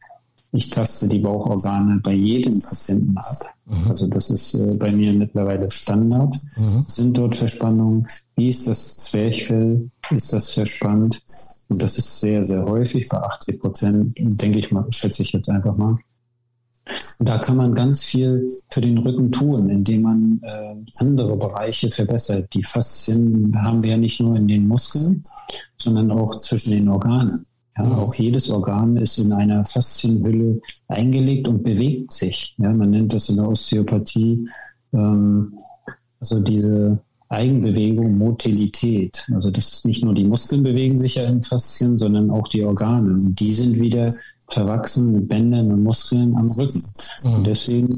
ich taste die Bauchorgane bei jedem Patienten ab. Mhm. Also das ist äh, bei mir mittlerweile Standard. Mhm. Sind dort Verspannungen? Wie ist das Zwerchfell? Ist das verspannt? Und das ist sehr, sehr häufig, bei 80 Prozent, denke ich mal, schätze ich jetzt einfach mal. Und da kann man ganz viel für den Rücken tun, indem man äh, andere Bereiche verbessert. Die Faszien haben wir ja nicht nur in den Muskeln, sondern auch zwischen den Organen. Ja, auch jedes Organ ist in einer Faszienhülle eingelegt und bewegt sich. Ja, man nennt das in der Osteopathie ähm, also diese Eigenbewegung, Motilität. Also das ist nicht nur die Muskeln bewegen sich ja in Faszien, sondern auch die Organe. Und die sind wieder verwachsen mit Bändern und Muskeln am Rücken. Mhm. Und deswegen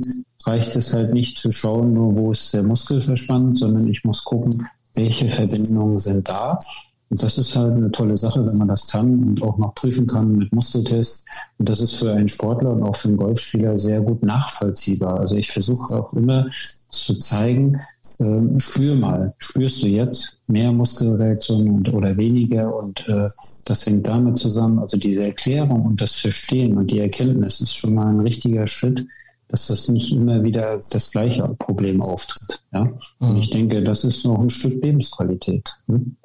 reicht es halt nicht zu schauen, nur wo ist der Muskel verspannt, sondern ich muss gucken, welche Verbindungen sind da. Und das ist halt eine tolle Sache, wenn man das kann und auch noch prüfen kann mit Muskeltests. Und das ist für einen Sportler und auch für einen Golfspieler sehr gut nachvollziehbar. Also ich versuche auch immer zu zeigen, äh, spür mal, spürst du jetzt mehr Muskelreaktionen und, oder weniger und äh, das hängt damit zusammen. Also diese Erklärung und das Verstehen und die Erkenntnis ist schon mal ein richtiger Schritt, dass das nicht immer wieder das gleiche Problem auftritt. Ja? Und mhm. ich denke, das ist noch ein Stück Lebensqualität. Hm?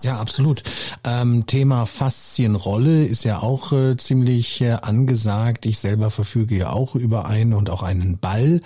Ja, absolut. Ähm, Thema Faszienrolle ist ja auch äh, ziemlich äh, angesagt. Ich selber verfüge ja auch über einen und auch einen Ball.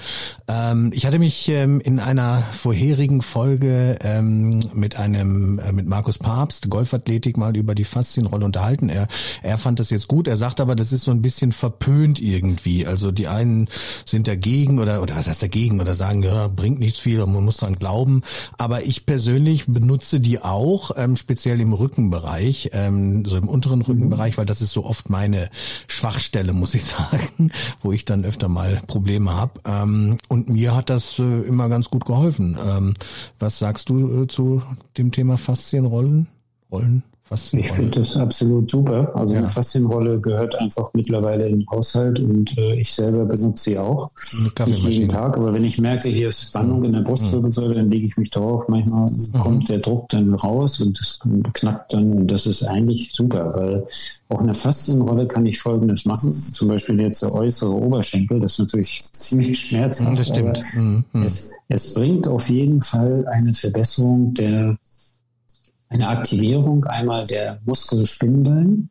Ähm, ich hatte mich ähm, in einer vorherigen Folge ähm, mit einem äh, mit Markus Papst Golfathletik mal über die Faszienrolle unterhalten. Er er fand das jetzt gut. Er sagt aber, das ist so ein bisschen verpönt irgendwie. Also die einen sind dagegen oder oder was heißt dagegen oder sagen, ja, bringt nichts viel, man muss dran glauben. Aber ich persönlich benutze die auch. Ähm, speziell im Rückenbereich, ähm, so im unteren Rückenbereich, weil das ist so oft meine Schwachstelle, muss ich sagen, wo ich dann öfter mal Probleme habe. Ähm, und mir hat das äh, immer ganz gut geholfen. Ähm, was sagst du äh, zu dem Thema Faszienrollen? Rollen? Ich finde das absolut super. Also ja. eine Faszienrolle gehört einfach mittlerweile in den Haushalt und äh, ich selber benutze sie auch. Nicht jeden Tag, aber wenn ich merke, hier ist Spannung in der Brustwirbelsäule, dann lege ich mich drauf. Manchmal mhm. kommt der Druck dann raus und das knackt dann und das ist eigentlich super, weil auch eine Faszienrolle kann ich folgendes machen. Zum Beispiel jetzt der äußere Oberschenkel, das ist natürlich ziemlich schmerzhaft. Das stimmt. Mhm. Es, es bringt auf jeden Fall eine Verbesserung der eine Aktivierung einmal der Muskelspindeln.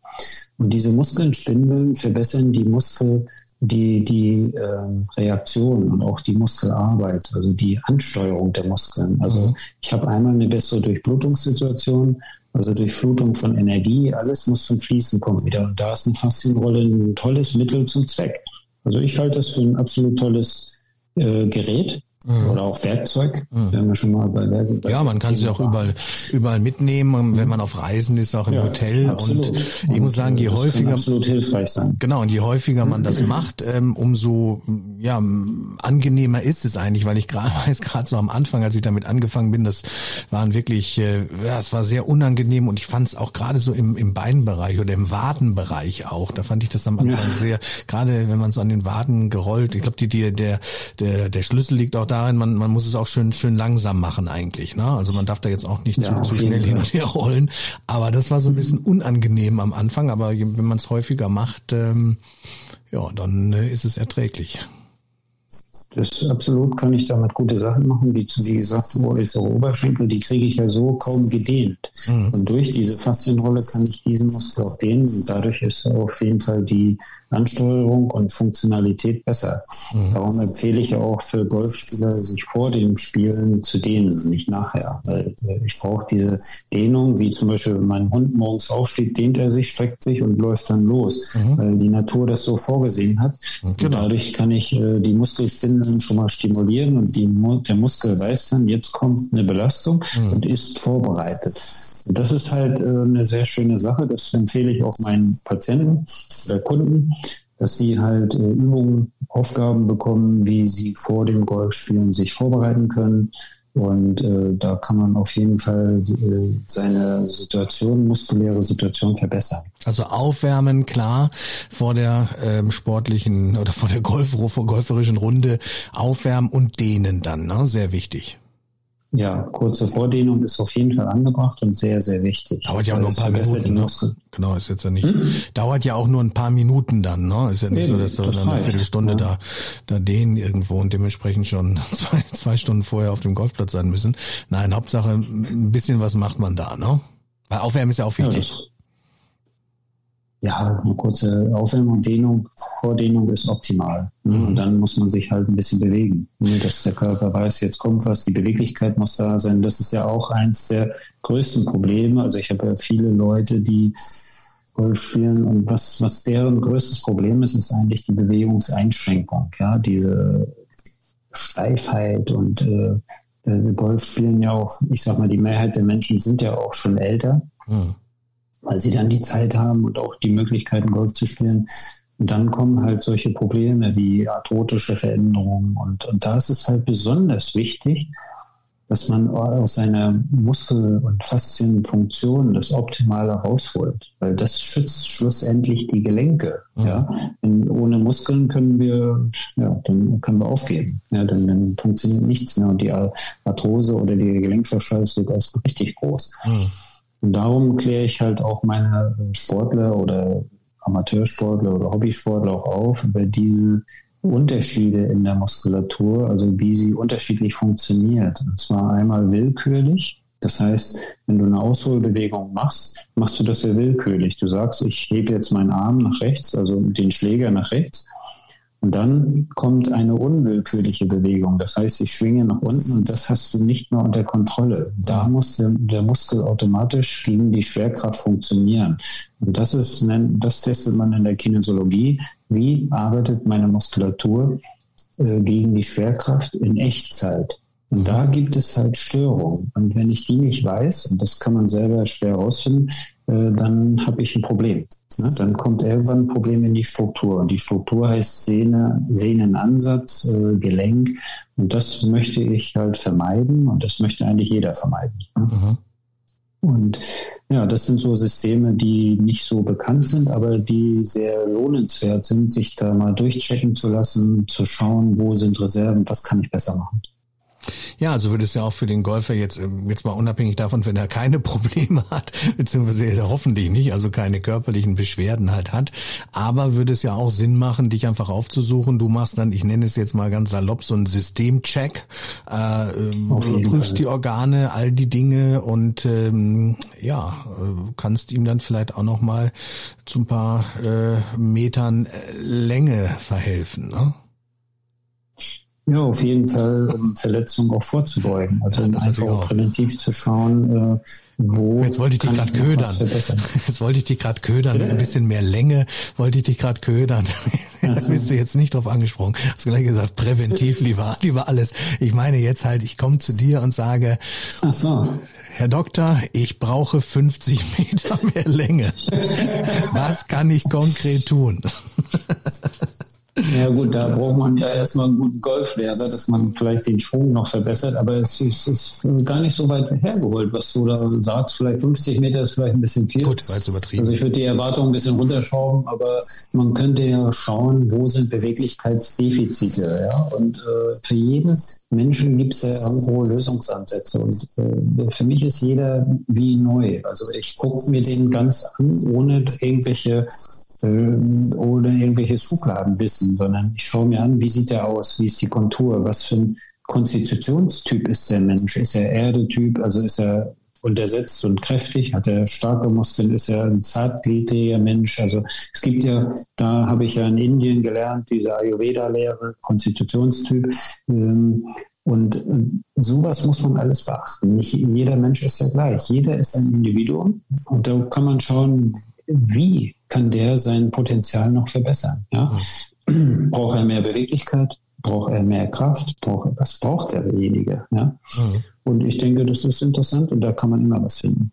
Und diese Muskelspindeln verbessern die Muskel, die, die äh, Reaktion und auch die Muskelarbeit, also die Ansteuerung der Muskeln. Also mhm. ich habe einmal eine bessere Durchblutungssituation, also Durchflutung von Energie, alles muss zum Fließen kommen wieder. Und da ist eine Faszienrolle ein tolles Mittel zum Zweck. Also ich halte das für ein absolut tolles äh, Gerät. Mhm. Oder auch Werkzeug, mhm. wir schon mal bei Werkzeug. Ja, man kann sie auch überall, überall mitnehmen, mhm. wenn man auf Reisen ist, auch im ja, Hotel. Absolut. Und ich muss sagen, je häufiger, absolut hilfreich sein. genau, und je häufiger man das macht, ähm, umso, ja, angenehmer ist es eigentlich, weil ich gerade weiß, gerade so am Anfang, als ich damit angefangen bin, das waren wirklich, äh, ja, es war sehr unangenehm und ich fand es auch gerade so im, im Beinbereich oder im Wadenbereich auch, da fand ich das am Anfang ja. sehr, gerade wenn man so an den Waden gerollt, ich glaube, die, die, der, der, der Schlüssel liegt auch darin, man, man muss es auch schön, schön langsam machen eigentlich. Ne? Also man darf da jetzt auch nicht ja, zu, zu schnell hin und her rollen. Aber das war so ein bisschen unangenehm am Anfang. Aber wenn man es häufiger macht, ähm, ja, dann äh, ist es erträglich. Das absolut kann ich damit gute Sachen machen, wie, wie gesagt, äußere Oberschenkel, die kriege ich ja so kaum gedehnt. Mhm. Und durch diese Faszienrolle kann ich diesen Muskel auch dehnen und dadurch ist auf jeden Fall die Ansteuerung und Funktionalität besser. Mhm. Darum empfehle ich auch für Golfspieler, sich vor dem Spielen zu dehnen, nicht nachher. Weil ich brauche diese Dehnung, wie zum Beispiel, wenn mein Hund morgens aufsteht, dehnt er sich, streckt sich und läuft dann los, mhm. weil die Natur das so vorgesehen hat. Mhm. Genau. dadurch kann ich äh, die Muskelspindeln schon mal stimulieren und die, der Muskel weiß dann, jetzt kommt eine Belastung mhm. und ist vorbereitet. Und das ist halt äh, eine sehr schöne Sache. Das empfehle ich auch meinen Patienten oder Kunden, dass sie halt äh, Übungen, Aufgaben bekommen, wie sie vor dem Golfspielen sich vorbereiten können. Und äh, da kann man auf jeden Fall äh, seine Situation, muskuläre Situation verbessern. Also aufwärmen, klar, vor der ähm, sportlichen oder vor der Golf, golferischen Runde aufwärmen und dehnen dann, ne? Sehr wichtig. Ja, kurze Vordehnung ist auf jeden Fall angebracht und sehr, sehr wichtig. Dauert ja auch nur ein paar Minuten. Ne? Genau, ist jetzt ja nicht. Hm? Dauert ja auch nur ein paar Minuten dann, ne? Ist ja nicht so, dass du das dann eine Viertelstunde ja. da, da dehnen irgendwo und dementsprechend schon zwei, zwei Stunden vorher auf dem Golfplatz sein müssen. Nein, Hauptsache ein bisschen was macht man da, ne? Weil Aufwärmen ist ja auch wichtig. Ja, ja, eine kurze Aufwärmung, Dehnung, Vordehnung ist optimal. Ne? Mhm. Und dann muss man sich halt ein bisschen bewegen, ne? dass der Körper weiß, jetzt kommt was, die Beweglichkeit muss da sein. Das ist ja auch eins der größten Probleme. Also ich habe ja viele Leute, die Golf spielen und was, was deren größtes Problem ist, ist eigentlich die Bewegungseinschränkung. Ja, diese Steifheit und äh, äh Golf spielen ja auch, ich sag mal, die Mehrheit der Menschen sind ja auch schon älter. Mhm weil sie dann die Zeit haben und auch die Möglichkeiten, Golf zu spielen. Und dann kommen halt solche Probleme wie arthrotische Veränderungen. Und, und da ist es halt besonders wichtig, dass man aus seiner Muskel- und Faszienfunktion das Optimale rausholt, weil das schützt schlussendlich die Gelenke. Mhm. Ja, Denn ohne Muskeln können wir, ja, dann können wir aufgeben. Ja, dann, dann funktioniert nichts mehr und die Arthrose oder die Gelenkverschleiß ist richtig groß. Mhm. Und darum kläre ich halt auch meine Sportler oder Amateursportler oder Hobbysportler auch auf über diese Unterschiede in der Muskulatur, also wie sie unterschiedlich funktioniert. Und zwar einmal willkürlich. Das heißt, wenn du eine Ausholbewegung machst, machst du das sehr willkürlich. Du sagst, ich hebe jetzt meinen Arm nach rechts, also den Schläger nach rechts und dann kommt eine unwillkürliche Bewegung. Das heißt, ich schwinge nach unten und das hast du nicht mehr unter Kontrolle. Da muss der, der Muskel automatisch gegen die Schwerkraft funktionieren. Und das ist, das testet man in der Kinesiologie. Wie arbeitet meine Muskulatur äh, gegen die Schwerkraft in Echtzeit? Und da gibt es halt Störungen. Und wenn ich die nicht weiß, und das kann man selber schwer herausfinden, äh, dann habe ich ein Problem. Ne? Dann kommt irgendwann ein Problem in die Struktur. Und die Struktur heißt Sehne, Sehnenansatz, äh, Gelenk. Und das möchte ich halt vermeiden. Und das möchte eigentlich jeder vermeiden. Ne? Mhm. Und ja, das sind so Systeme, die nicht so bekannt sind, aber die sehr lohnenswert sind, sich da mal durchchecken zu lassen, zu schauen, wo sind Reserven, was kann ich besser machen. Ja, also würde es ja auch für den Golfer jetzt, ähm, jetzt mal unabhängig davon, wenn er keine Probleme hat, beziehungsweise hoffentlich nicht, also keine körperlichen Beschwerden halt hat, aber würde es ja auch Sinn machen, dich einfach aufzusuchen. Du machst dann, ich nenne es jetzt mal ganz salopp, so einen Systemcheck, äh, ähm, prüfst Fall. die Organe, all die Dinge und ähm, ja, äh, kannst ihm dann vielleicht auch nochmal zu ein paar äh, Metern äh, Länge verhelfen. Ne? Ja, auf jeden Fall, um Verletzungen auch vorzubeugen. Also ja, einfach auch präventiv zu schauen, äh, wo. Jetzt wollte ich dich gerade ködern. Jetzt wollte ich dich gerade ködern. Ein bisschen mehr Länge wollte ich dich gerade ködern. Da bist du jetzt nicht drauf angesprochen. Hast gleich gesagt, präventiv lieber, lieber alles. Ich meine jetzt halt, ich komme zu dir und sage, Ach so. Herr Doktor, ich brauche 50 Meter mehr Länge. Was kann ich konkret tun? Ja gut, da braucht man ja erstmal einen guten Golflehrer, dass man vielleicht den Schwung noch verbessert, aber es ist, ist, gar nicht so weit hergeholt, was du da sagst. Vielleicht 50 Meter ist vielleicht ein bisschen viel. Gut, weil es übertrieben. Also ich würde die Erwartung ein bisschen runterschrauben, aber man könnte ja schauen, wo sind Beweglichkeitsdefizite. Ja? Und äh, für jeden Menschen gibt es ja irgendwo Lösungsansätze. Und äh, für mich ist jeder wie neu. Also ich gucke mir den ganz an, ohne irgendwelche ohne irgendwelche Schubladenwissen, sondern ich schaue mir an, wie sieht er aus, wie ist die Kontur, was für ein Konstitutionstyp ist der Mensch, ist er Erdetyp, also ist er untersetzt und kräftig, hat er starke Muskeln, ist er ein zartgliedriger Mensch. Also es gibt ja, da habe ich ja in Indien gelernt, diese Ayurveda-Lehre, Konstitutionstyp. Ähm, und sowas muss man alles beachten. Nicht jeder Mensch ist ja gleich. Jeder ist ein Individuum. Und da kann man schauen, wie kann der sein Potenzial noch verbessern? Ja? Mhm. Braucht er mehr Beweglichkeit? Braucht er mehr Kraft? Braucht, was braucht derjenige? Ja? Mhm. Und ich denke, das ist interessant und da kann man immer was finden.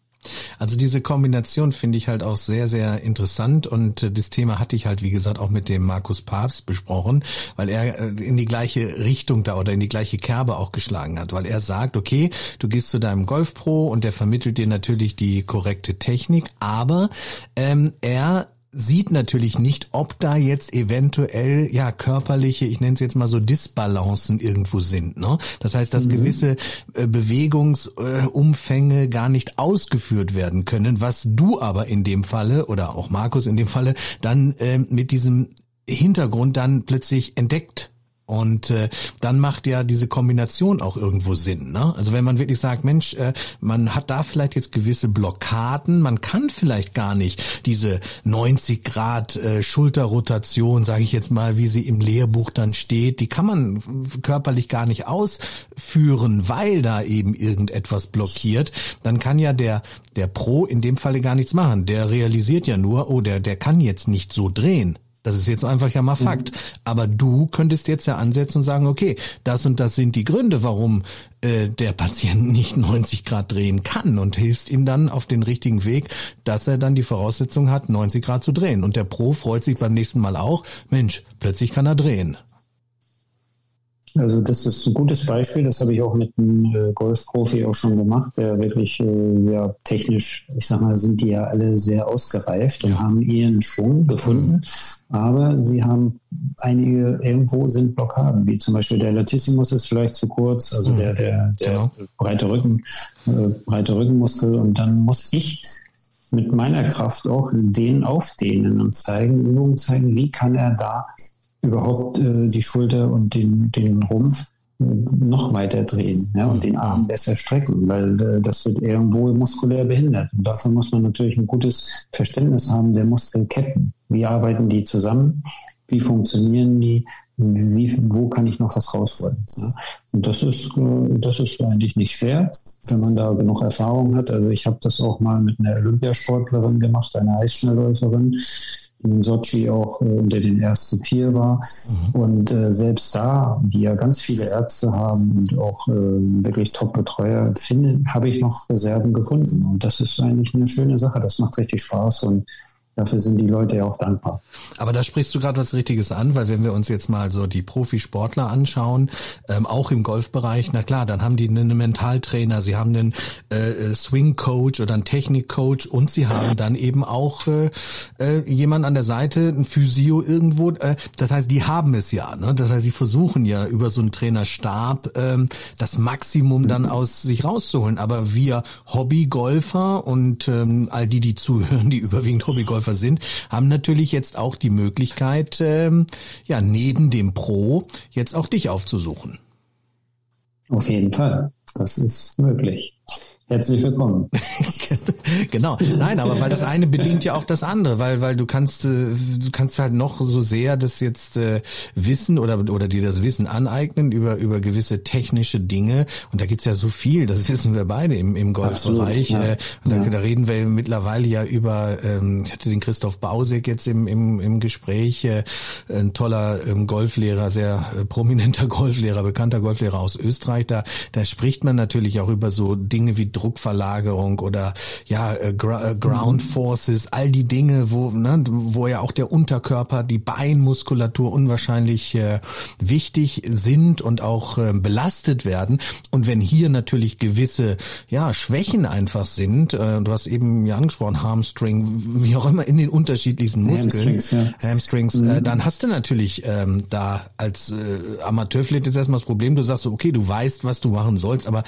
Also diese Kombination finde ich halt auch sehr, sehr interessant und äh, das Thema hatte ich halt, wie gesagt, auch mit dem Markus Papst besprochen, weil er äh, in die gleiche Richtung da oder in die gleiche Kerbe auch geschlagen hat, weil er sagt, okay, du gehst zu deinem Golf Pro und der vermittelt dir natürlich die korrekte Technik, aber ähm, er sieht natürlich nicht, ob da jetzt eventuell ja körperliche, ich nenne es jetzt mal so Disbalancen irgendwo sind. Ne? Das heißt, dass mhm. gewisse äh, Bewegungsumfänge äh, gar nicht ausgeführt werden können, was du aber in dem Falle oder auch Markus in dem Falle dann äh, mit diesem Hintergrund dann plötzlich entdeckt und äh, dann macht ja diese Kombination auch irgendwo Sinn. Ne? Also wenn man wirklich sagt, Mensch, äh, man hat da vielleicht jetzt gewisse Blockaden, man kann vielleicht gar nicht diese 90 Grad äh, Schulterrotation, sage ich jetzt mal, wie sie im Lehrbuch dann steht, die kann man körperlich gar nicht ausführen, weil da eben irgendetwas blockiert. Dann kann ja der der Pro in dem Falle gar nichts machen. Der realisiert ja nur, oh, der der kann jetzt nicht so drehen. Das ist jetzt einfach ja mal Fakt. Mhm. Aber du könntest jetzt ja ansetzen und sagen, okay, das und das sind die Gründe, warum äh, der Patient nicht 90 Grad drehen kann und hilfst ihm dann auf den richtigen Weg, dass er dann die Voraussetzung hat, 90 Grad zu drehen. Und der Pro freut sich beim nächsten Mal auch, Mensch, plötzlich kann er drehen. Also das ist ein gutes Beispiel, das habe ich auch mit einem äh, Golfprofi auch schon gemacht, der wirklich äh, ja, technisch, ich sag mal, sind die ja alle sehr ausgereift und haben ihren Schwung gefunden, mhm. aber sie haben einige, irgendwo sind Blockaden, wie zum Beispiel der Latissimus ist vielleicht zu kurz, also mhm. der, der, der genau. breite Rücken, äh, breite Rückenmuskel und dann muss ich mit meiner Kraft auch den aufdehnen und zeigen, Übungen zeigen, wie kann er da überhaupt äh, die Schulter und den, den Rumpf äh, noch weiter drehen ja, und den Arm besser strecken, weil äh, das wird irgendwo muskulär behindert. Und dafür muss man natürlich ein gutes Verständnis haben der Muskelketten. Wie arbeiten die zusammen? Wie funktionieren die? Wie, wo kann ich noch was rausholen? Ja? Und das ist, äh, das ist eigentlich nicht schwer, wenn man da genug Erfahrung hat. Also ich habe das auch mal mit einer Olympiasportlerin gemacht, einer Eisschnellläuferin in Sochi auch äh, unter den ersten vier war. Mhm. Und äh, selbst da, die ja ganz viele Ärzte haben und auch äh, wirklich Top-Betreuer, habe ich noch Reserven gefunden. Und das ist eigentlich eine schöne Sache. Das macht richtig Spaß und Dafür sind die Leute ja auch dankbar. Aber da sprichst du gerade was Richtiges an, weil wenn wir uns jetzt mal so die Profisportler anschauen, ähm, auch im Golfbereich, na klar, dann haben die einen Mentaltrainer, sie haben einen äh, Swing-Coach oder einen Technik-Coach und sie haben dann eben auch äh, äh, jemand an der Seite, ein Physio irgendwo. Äh, das heißt, die haben es ja. Ne? Das heißt, sie versuchen ja über so einen Trainerstab ähm, das Maximum dann aus sich rauszuholen. Aber wir Hobbygolfer und ähm, all die, die zuhören, die überwiegend Hobbygolfer Verkäufer sind, haben natürlich jetzt auch die Möglichkeit, ähm, ja, neben dem Pro jetzt auch dich aufzusuchen. Auf jeden Fall. Das ist möglich. Herzlich willkommen. genau. Nein, aber weil das eine bedient ja auch das andere, weil weil du kannst äh, du kannst halt noch so sehr das jetzt äh, wissen oder oder dir das Wissen aneignen über über gewisse technische Dinge und da gibt's ja so viel, das wissen wir beide im im Golfbereich. Ja. Äh, und da, ja. da reden wir mittlerweile ja über ähm, ich hatte den Christoph Bausek jetzt im im im Gespräch, äh, ein toller ähm, Golflehrer, sehr äh, prominenter Golflehrer, bekannter Golflehrer aus Österreich, da da spricht man natürlich auch über so Dinge wie Druckverlagerung oder ja äh, äh, Ground mhm. Forces, all die Dinge, wo ne, wo ja auch der Unterkörper, die Beinmuskulatur unwahrscheinlich äh, wichtig sind und auch äh, belastet werden. Und wenn hier natürlich gewisse ja Schwächen einfach sind, äh, du hast eben ja angesprochen Hamstring, wie auch immer in den unterschiedlichsten Muskeln, Hamstrings, ja. Hamstrings mhm. äh, dann hast du natürlich ähm, da als äh, Amateurflit jetzt erstmal das Problem, du sagst so, okay, du weißt, was du machen sollst, aber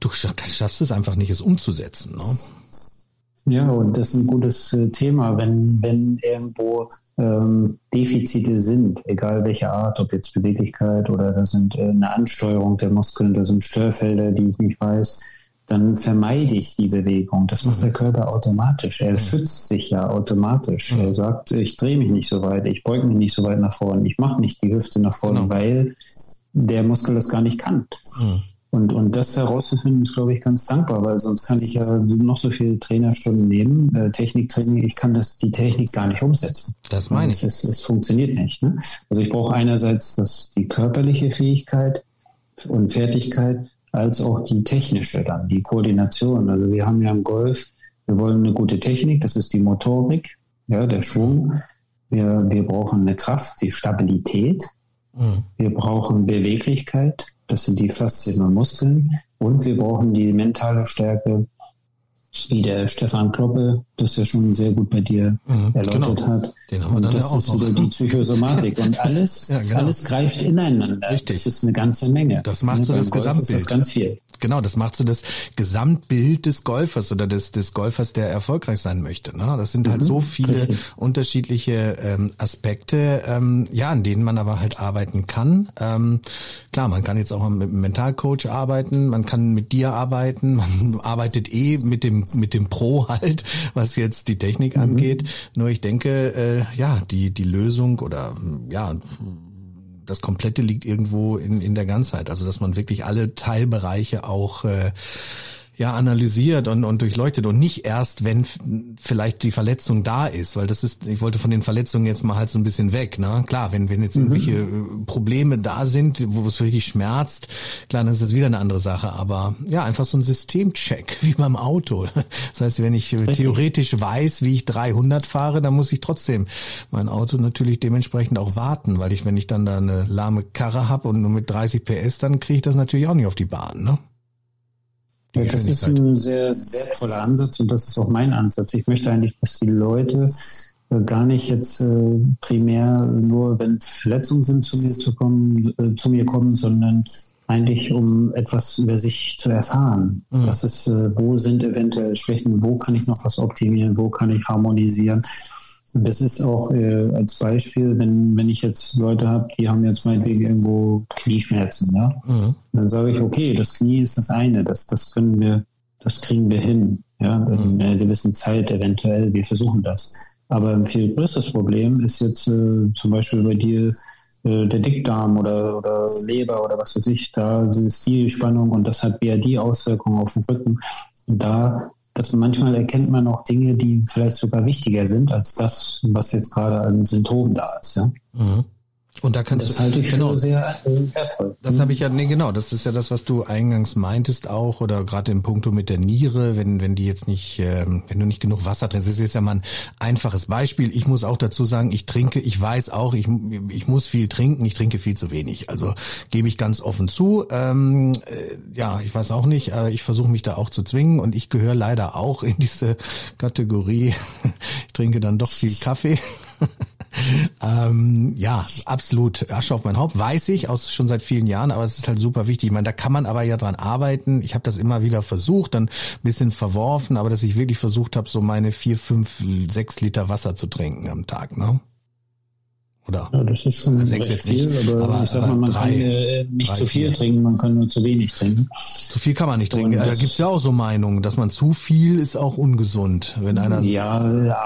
du schaffst es einfach nicht, es umzusetzen. Ne? Ja, und das ist ein gutes äh, Thema, wenn, wenn irgendwo ähm, Defizite sind, egal welche Art, ob jetzt Beweglichkeit oder da sind äh, eine Ansteuerung der Muskeln, da sind Störfelder, die ich nicht weiß, dann vermeide ich die Bewegung. Das macht der. Körper automatisch. Er schützt sich ja automatisch. Er sagt, ich drehe mich nicht so weit, ich beuge mich nicht so weit nach vorne, ich mache nicht die Hüfte nach vorne, genau. weil der Muskel das gar nicht kann. Mhm. Und, und das herauszufinden, ist, glaube ich, ganz dankbar, weil sonst kann ich ja noch so viele Trainerstunden nehmen, äh, Techniktraining, ich kann das, die Technik gar nicht umsetzen. Das meine ich. Es, es funktioniert nicht. Ne? Also ich brauche einerseits das, die körperliche Fähigkeit und Fertigkeit, als auch die technische dann, die Koordination. Also wir haben ja im Golf Wir wollen eine gute Technik, das ist die Motorik, ja, der Schwung. Wir, wir brauchen eine Kraft, die Stabilität. Wir brauchen Beweglichkeit, das sind die Faszien und Muskeln. Und wir brauchen die mentale Stärke, wie der Stefan Kloppe das ja schon sehr gut bei dir mhm, erläutert genau. hat. Den haben wir und dann das ja auch ist noch. wieder die Psychosomatik. Und alles, ja, genau. alles greift ineinander. Richtig. Das ist eine ganze Menge. Das macht so ja, das Gesamtbild. Das ganz viel. Genau, das macht so das Gesamtbild des Golfers oder des, des Golfers, der erfolgreich sein möchte. Ne? Das sind halt mhm, so viele richtig. unterschiedliche ähm, Aspekte, ähm, ja, an denen man aber halt arbeiten kann. Ähm, klar, man kann jetzt auch mit einem Mentalcoach arbeiten, man kann mit dir arbeiten, man arbeitet eh mit dem mit dem Pro halt, was jetzt die Technik mhm. angeht. Nur ich denke, äh, ja, die die Lösung oder ja das Komplette liegt irgendwo in, in der Ganzheit. Also dass man wirklich alle Teilbereiche auch äh, ja analysiert und, und durchleuchtet und nicht erst, wenn vielleicht die Verletzung da ist, weil das ist, ich wollte von den Verletzungen jetzt mal halt so ein bisschen weg, ne? Klar, wenn, wenn jetzt irgendwelche mhm. Äh, Probleme da sind, wo es wirklich schmerzt, klar, dann ist das wieder eine andere Sache, aber ja, einfach so ein Systemcheck, wie beim Auto. Das heißt, wenn ich Richtig. theoretisch weiß, wie ich 300 fahre, dann muss ich trotzdem mein Auto natürlich dementsprechend auch warten, weil ich, wenn ich dann da eine lahme Karre habe und nur mit 30 PS, dann kriege ich das natürlich auch nicht auf die Bahn, ne? Ja, das ist ein sehr wertvoller Ansatz und das ist auch mein Ansatz. Ich möchte eigentlich, dass die Leute äh, gar nicht jetzt äh, primär nur, wenn Verletzungen sind, zu mir zu kommen, äh, zu mir kommen, sondern eigentlich um etwas über sich zu erfahren. Mhm. Das ist, äh, wo sind eventuell Schwächen, wo kann ich noch was optimieren, wo kann ich harmonisieren. Das ist auch äh, als Beispiel, wenn, wenn ich jetzt Leute habe, die haben jetzt meinetwegen irgendwo Knieschmerzen, ja? Mhm. Dann sage ich, okay, das Knie ist das eine, das, das können wir, das kriegen wir hin, ja, in mhm. einer gewissen Zeit eventuell, wir versuchen das. Aber ein viel größeres Problem ist jetzt äh, zum Beispiel bei dir äh, der Dickdarm oder, oder Leber oder was weiß ich, da ist die Spannung und das hat BRD-Auswirkungen auf den Rücken. Und da dass manchmal erkennt man auch Dinge, die vielleicht sogar wichtiger sind als das, was jetzt gerade an Symptomen da ist. Ja? Mhm. Und da kannst das du halte ich genau, sehr äh, wertvoll. Das habe ich ja, nee, genau, das ist ja das, was du eingangs meintest auch, oder gerade im Punkto mit der Niere, wenn, wenn die jetzt nicht, ähm, wenn du nicht genug Wasser trinkst. Das ist jetzt ja mal ein einfaches Beispiel. Ich muss auch dazu sagen, ich trinke, ich weiß auch, ich, ich muss viel trinken, ich trinke viel zu wenig. Also gebe ich ganz offen zu. Ähm, äh, ja, ich weiß auch nicht, äh, ich versuche mich da auch zu zwingen und ich gehöre leider auch in diese Kategorie. ich trinke dann doch viel Kaffee. ähm, ja, absolut Asche auf mein Haupt, weiß ich, aus schon seit vielen Jahren, aber es ist halt super wichtig. Ich meine, da kann man aber ja dran arbeiten. Ich habe das immer wieder versucht, dann ein bisschen verworfen, aber dass ich wirklich versucht habe, so meine vier, fünf, sechs Liter Wasser zu trinken am Tag, ne? Oder? Ja, das ist schon sechs recht viel, nicht, aber, aber, ich sag mal, man drei, kann äh, nicht drei, zu viel vier. trinken, man kann nur zu wenig trinken. Zu viel kann man nicht trinken. Da gibt's ja auch so Meinungen, dass man zu viel ist auch ungesund, wenn einer. Ja,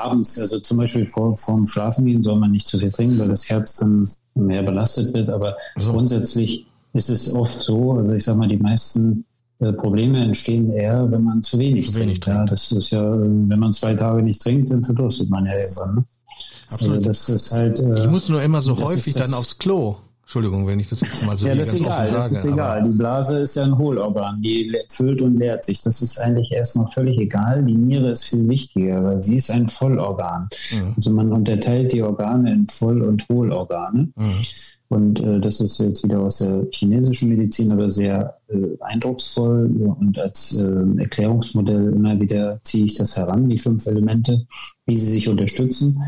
abends, also zum Beispiel vor, vorm Schlafengehen soll man nicht zu viel trinken, weil das Herz dann mehr belastet wird. Aber so. grundsätzlich ist es oft so, also ich sag mal, die meisten äh, Probleme entstehen eher, wenn man zu wenig, zu wenig trinkt. trinkt. Ja, das ist ja, wenn man zwei Tage nicht trinkt, dann verdurstet man ja irgendwann. Ne? Absolut. Also das ist halt, äh, ich muss nur immer so häufig dann aufs Klo. Entschuldigung, wenn ich das jetzt mal so ja, das ist egal, sage. Das ist egal. Die Blase ist ja ein Hohlorgan, die füllt und leert sich. Das ist eigentlich erstmal völlig egal. Die Niere ist viel wichtiger, weil sie ist ein Vollorgan. Mhm. Also man unterteilt die Organe in Voll- und Hohlorgane. Mhm. Und äh, das ist jetzt wieder aus der chinesischen Medizin, aber sehr äh, eindrucksvoll. Und als äh, Erklärungsmodell immer wieder ziehe ich das heran, die fünf Elemente, wie sie sich unterstützen.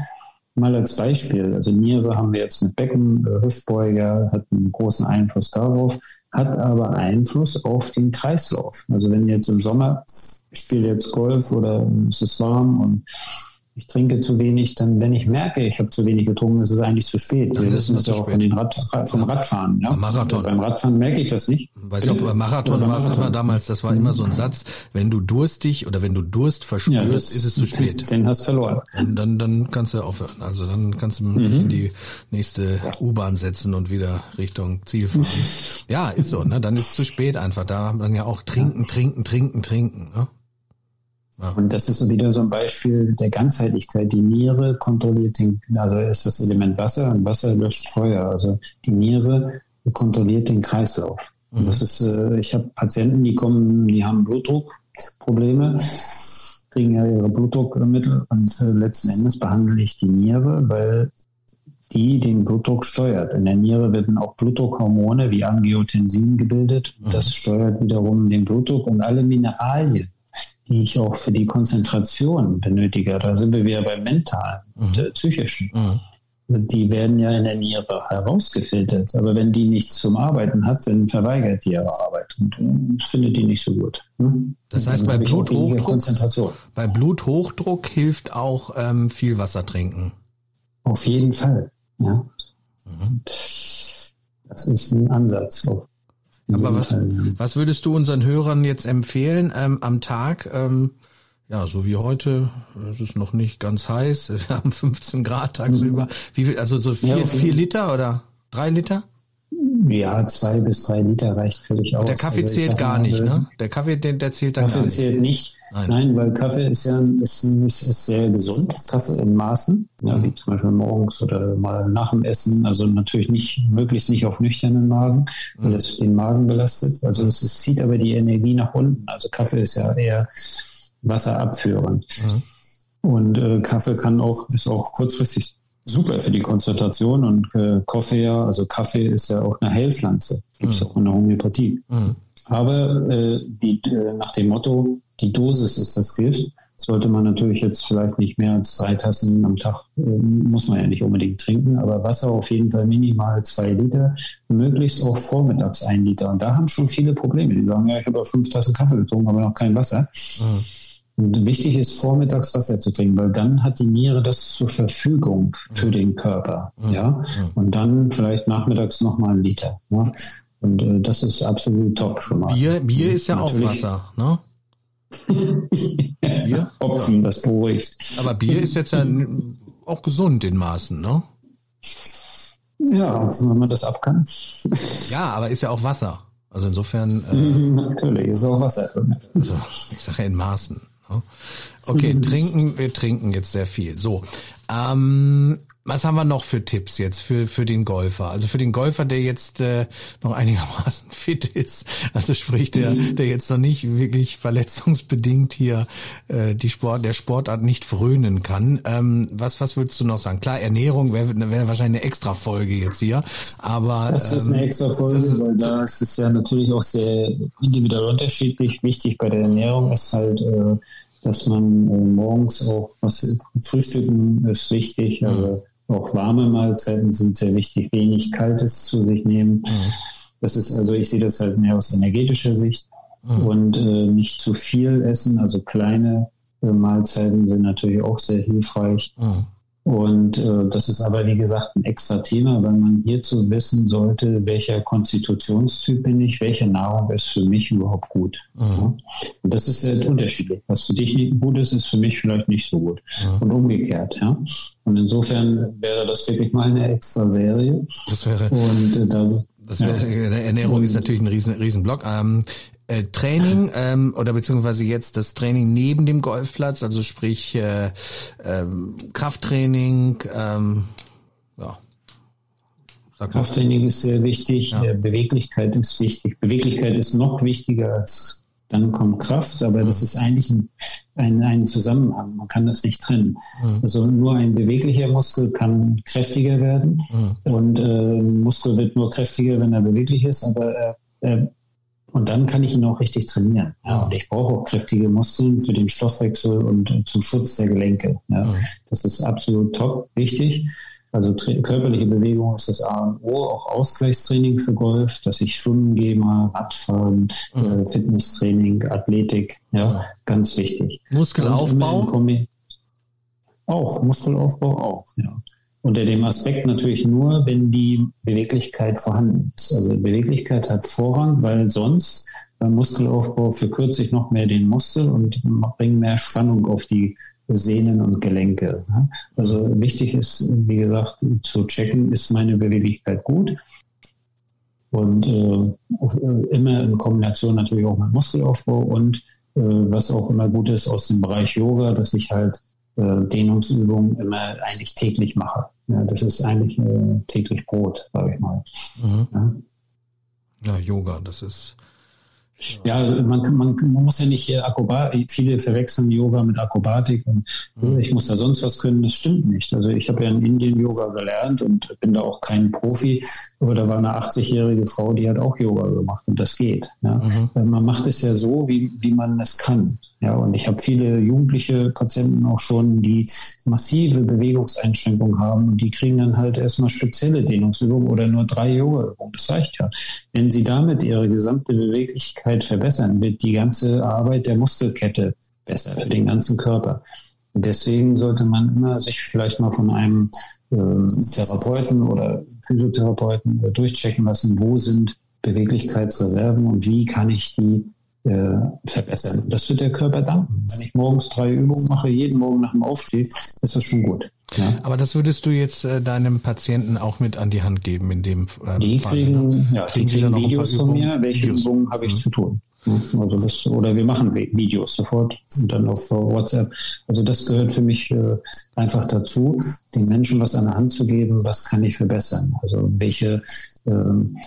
Mal als Beispiel, also Niere haben wir jetzt mit Becken, äh, Hüftbeuger, hat einen großen Einfluss darauf, hat aber Einfluss auf den Kreislauf. Also wenn jetzt im Sommer, ich spiele jetzt Golf oder es ist warm und ich trinke zu wenig, dann, wenn ich merke, ich habe zu wenig getrunken, ist es eigentlich zu spät. Dann Wir wissen das ja auch von den Rad, vom Radfahren. Ja? Marathon. Beim Radfahren merke ich das nicht. Weiß ich auch, beim Marathon war es immer damals, das war immer so ein Satz, wenn du durstig oder wenn du Durst verspürst, ja, das, ist es zu spät. Den hast du verloren. Und dann, dann kannst du aufhören. Also dann kannst du mhm. dich in die nächste U-Bahn setzen und wieder Richtung Ziel fahren. ja, ist so, ne? Dann ist es zu spät einfach. Da haben dann ja auch trinken, trinken, trinken, trinken. Ne? Und das ist wieder so ein Beispiel der Ganzheitlichkeit. Die Niere kontrolliert den, also ist das Element Wasser und Wasser löscht Feuer. Also die Niere kontrolliert den Kreislauf. Und das ist, äh, ich habe Patienten, die kommen, die haben Blutdruckprobleme kriegen ja ihre Blutdruckmittel und äh, letzten Endes behandle ich die Niere, weil die den Blutdruck steuert. In der Niere werden auch Blutdruckhormone wie Angiotensin gebildet. Mhm. Das steuert wiederum den Blutdruck und alle Mineralien, die ich auch für die Konzentration benötige. Da sind wir wieder beim mentalen und mhm. psychischen. Mhm die werden ja in der Niere herausgefiltert. Aber wenn die nichts zum Arbeiten hat, dann verweigert die ihre Arbeit und, und findet die nicht so gut. Hm? Das heißt, bei Bluthochdruck, bei Bluthochdruck hilft auch ähm, viel Wasser trinken. Auf jeden Fall. Ja. Mhm. Das ist ein Ansatz. Aber was, Fall, ja. was würdest du unseren Hörern jetzt empfehlen ähm, am Tag? Ähm, ja, so wie heute, es ist noch nicht ganz heiß, wir haben 15 Grad tagsüber. Wie viel, also so vier, ja, vier Liter oder drei Liter? Ja, zwei bis drei Liter reicht völlig aus. Der Kaffee also zählt gar nicht, ne? Der Kaffee, der, der zählt dann Kaffee gar nicht. Kaffee zählt nicht. Nein. Nein. weil Kaffee ist ja ist, ist, ist sehr gesund, Kaffee in Maßen, ja, mhm. wie zum Beispiel morgens oder mal nach dem Essen. Also natürlich nicht, möglichst nicht auf nüchternen Magen, weil mhm. es den Magen belastet. Also es, es zieht aber die Energie nach unten. Also Kaffee ist ja eher Wasser abführen. Mhm. Und äh, Kaffee kann auch, ist auch kurzfristig super für die Konzentration und äh, Kaffee ja, also Kaffee ist ja auch eine Heilpflanze, gibt es mhm. auch in der Homöopathie. Mhm. Aber äh, die, äh, nach dem Motto, die Dosis ist das Gift, sollte man natürlich jetzt vielleicht nicht mehr als drei Tassen am Tag, äh, muss man ja nicht unbedingt trinken, aber Wasser auf jeden Fall minimal zwei Liter, möglichst auch vormittags ein Liter. Und da haben schon viele Probleme. Die sagen, ja, ich habe fünf Tassen Kaffee getrunken, aber noch kein Wasser. Mhm. Und wichtig ist, vormittags Wasser zu trinken, weil dann hat die Niere das zur Verfügung für mhm. den Körper. Mhm. Ja? Mhm. Und dann vielleicht nachmittags nochmal ein Liter. Ja? Und äh, das ist absolut top schon mal. Bier, Bier ist ja Natürlich. auch Wasser, ne? Bier? Hopfen, das beruhigt. Aber Bier ist jetzt ja auch gesund in Maßen, ne? Ja, wenn man das ab kann. Ja, aber ist ja auch Wasser. Also insofern. Äh, Natürlich, ist auch Wasser. Also, ich sage ja in Maßen. Okay, trinken, wir trinken jetzt sehr viel. So, ähm, was haben wir noch für Tipps jetzt für, für den Golfer? Also für den Golfer, der jetzt äh, noch einigermaßen fit ist, also sprich der, mhm. der jetzt noch nicht wirklich verletzungsbedingt hier äh, die Sport, der Sportart nicht frönen kann. Ähm, was, was würdest du noch sagen? Klar, Ernährung wäre wär wahrscheinlich eine extra Folge jetzt hier, aber das ist eine ähm, extra Folge, weil da ist es ja natürlich auch sehr individuell unterschiedlich. Wichtig bei der Ernährung ist halt äh, dass man äh, morgens auch was frühstücken ist wichtig, mhm. aber auch warme Mahlzeiten sind sehr wichtig, wenig Kaltes zu sich nehmen. Mhm. Das ist also, ich sehe das halt mehr aus energetischer Sicht mhm. und äh, nicht zu viel essen, also kleine äh, Mahlzeiten sind natürlich auch sehr hilfreich. Mhm. Und äh, das ist aber, wie gesagt, ein extra Thema, weil man hierzu wissen sollte, welcher Konstitutionstyp bin ich, welche Nahrung ist für mich überhaupt gut. Mhm. Ja? Und das ist sehr unterschiedlich. Was für dich gut ist, ist für mich vielleicht nicht so gut. Mhm. Und umgekehrt. Ja? Und insofern wäre das wirklich mal eine extra Serie. Das wäre. Und äh, das, das wäre, ja. Ernährung ist natürlich ein riesen, riesen Block. Ähm, äh, Training ähm, oder beziehungsweise jetzt das Training neben dem Golfplatz, also sprich äh, ähm, Krafttraining, ähm, ja. Krafttraining ist sehr wichtig, ja. Beweglichkeit ist wichtig. Beweglichkeit ist noch wichtiger als dann kommt Kraft, aber das ist eigentlich ein, ein, ein Zusammenhang. Man kann das nicht trennen. Mhm. Also nur ein beweglicher Muskel kann kräftiger werden mhm. und äh, Muskel wird nur kräftiger, wenn er beweglich ist, aber er, er und dann kann ich ihn auch richtig trainieren. Ja, und ich brauche auch kräftige Muskeln für den Stoffwechsel und zum Schutz der Gelenke. Ja, das ist absolut top wichtig. Also körperliche Bewegung ist das A und O, auch Ausgleichstraining für Golf, dass ich Stunden gehe, mal Radfahren, mhm. äh, Fitnesstraining, Athletik, ja, ganz wichtig. Muskelaufbau? Auch, Muskelaufbau auch, ja. Unter dem Aspekt natürlich nur, wenn die Beweglichkeit vorhanden ist. Also Beweglichkeit hat Vorrang, weil sonst beim Muskelaufbau verkürze ich noch mehr den Muskel und bringe mehr Spannung auf die Sehnen und Gelenke. Also wichtig ist, wie gesagt, zu checken, ist meine Beweglichkeit gut? Und äh, immer in Kombination natürlich auch mit Muskelaufbau und äh, was auch immer gut ist aus dem Bereich Yoga, dass ich halt Dehnungsübungen immer eigentlich täglich mache. Ja, das ist eigentlich äh, täglich Brot, sage ich mal. Mhm. Ja? ja, Yoga, das ist Ja, man, man, man muss ja nicht Akrobatik, viele verwechseln Yoga mit Akrobatik und mhm. ich muss da sonst was können, das stimmt nicht. Also ich habe ja in Indien Yoga gelernt und bin da auch kein Profi, aber da war eine 80-jährige Frau, die hat auch Yoga gemacht und das geht. Mhm. Man macht es ja so, wie, wie man es kann. Ja, und ich habe viele jugendliche Patienten auch schon, die massive Bewegungseinschränkungen haben und die kriegen dann halt erstmal spezielle Dehnungsübungen oder nur drei Yoga-Übungen. Das reicht ja. Wenn sie damit ihre gesamte Beweglichkeit verbessern, wird die ganze Arbeit der Muskelkette besser für den ganzen Körper. Und deswegen sollte man immer sich vielleicht mal von einem äh, Therapeuten oder Physiotherapeuten äh, durchchecken lassen, wo sind Beweglichkeitsreserven und wie kann ich die äh, verbessern. Das wird der Körper danken. Wenn ich morgens drei Übungen mache, jeden Morgen nach dem Aufstehen, ist das schon gut. Ja. Aber das würdest du jetzt äh, deinem Patienten auch mit an die Hand geben in dem ähm, Die Fall, kriegen, ne? ja, kriegen, die kriegen Videos von mir, welche Videos. Übungen habe ich mhm. zu tun. Also das, oder wir machen Videos sofort und dann auf WhatsApp. Also das gehört für mich äh, einfach dazu, den Menschen was an der Hand zu geben, was kann ich verbessern. Also welche ähm,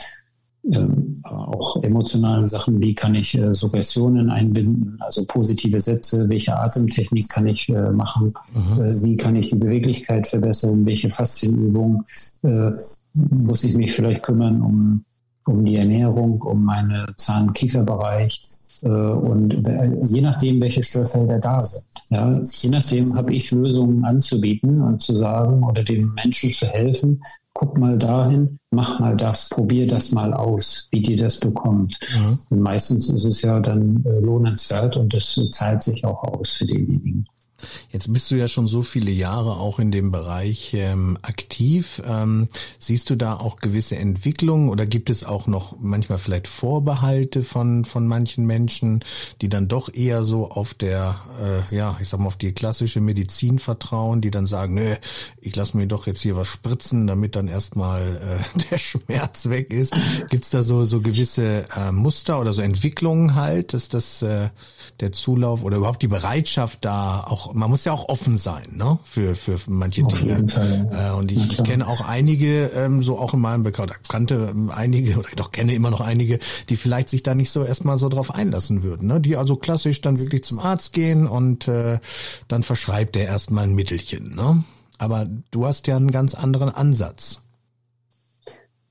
ähm, auch emotionalen Sachen, wie kann ich äh, Suggestionen einbinden, also positive Sätze, welche Atemtechnik kann ich äh, machen, mhm. äh, wie kann ich die Beweglichkeit verbessern, welche Faszienübungen äh, muss ich mich vielleicht kümmern um, um die Ernährung, um meinen Zahn-Kieferbereich äh, und äh, je nachdem, welche Störfelder da sind. Ja, je nachdem habe ich Lösungen anzubieten und zu sagen oder dem Menschen zu helfen, guck mal dahin, mach mal das, probier das mal aus, wie dir das bekommt. Mhm. Und meistens ist es ja dann äh, lohnenswert und das zahlt sich auch aus für denjenigen. Jetzt bist du ja schon so viele Jahre auch in dem Bereich ähm, aktiv. Ähm, siehst du da auch gewisse Entwicklungen oder gibt es auch noch manchmal vielleicht Vorbehalte von von manchen Menschen, die dann doch eher so auf der, äh, ja, ich sag mal auf die klassische Medizin vertrauen, die dann sagen, nö, ich lass mir doch jetzt hier was spritzen, damit dann erstmal äh, der Schmerz weg ist. Gibt's da so so gewisse äh, Muster oder so Entwicklungen halt, dass das äh, der Zulauf oder überhaupt die Bereitschaft da auch, man muss ja auch offen sein, ne, für, für manche Auf Dinge. Äh, und ich, ich kenne auch einige, ähm, so auch in meinem Bekannten, kannte ähm, einige oder ich doch kenne immer noch einige, die vielleicht sich da nicht so erstmal so drauf einlassen würden, ne, die also klassisch dann wirklich zum Arzt gehen und äh, dann verschreibt er erstmal ein Mittelchen, ne. Aber du hast ja einen ganz anderen Ansatz.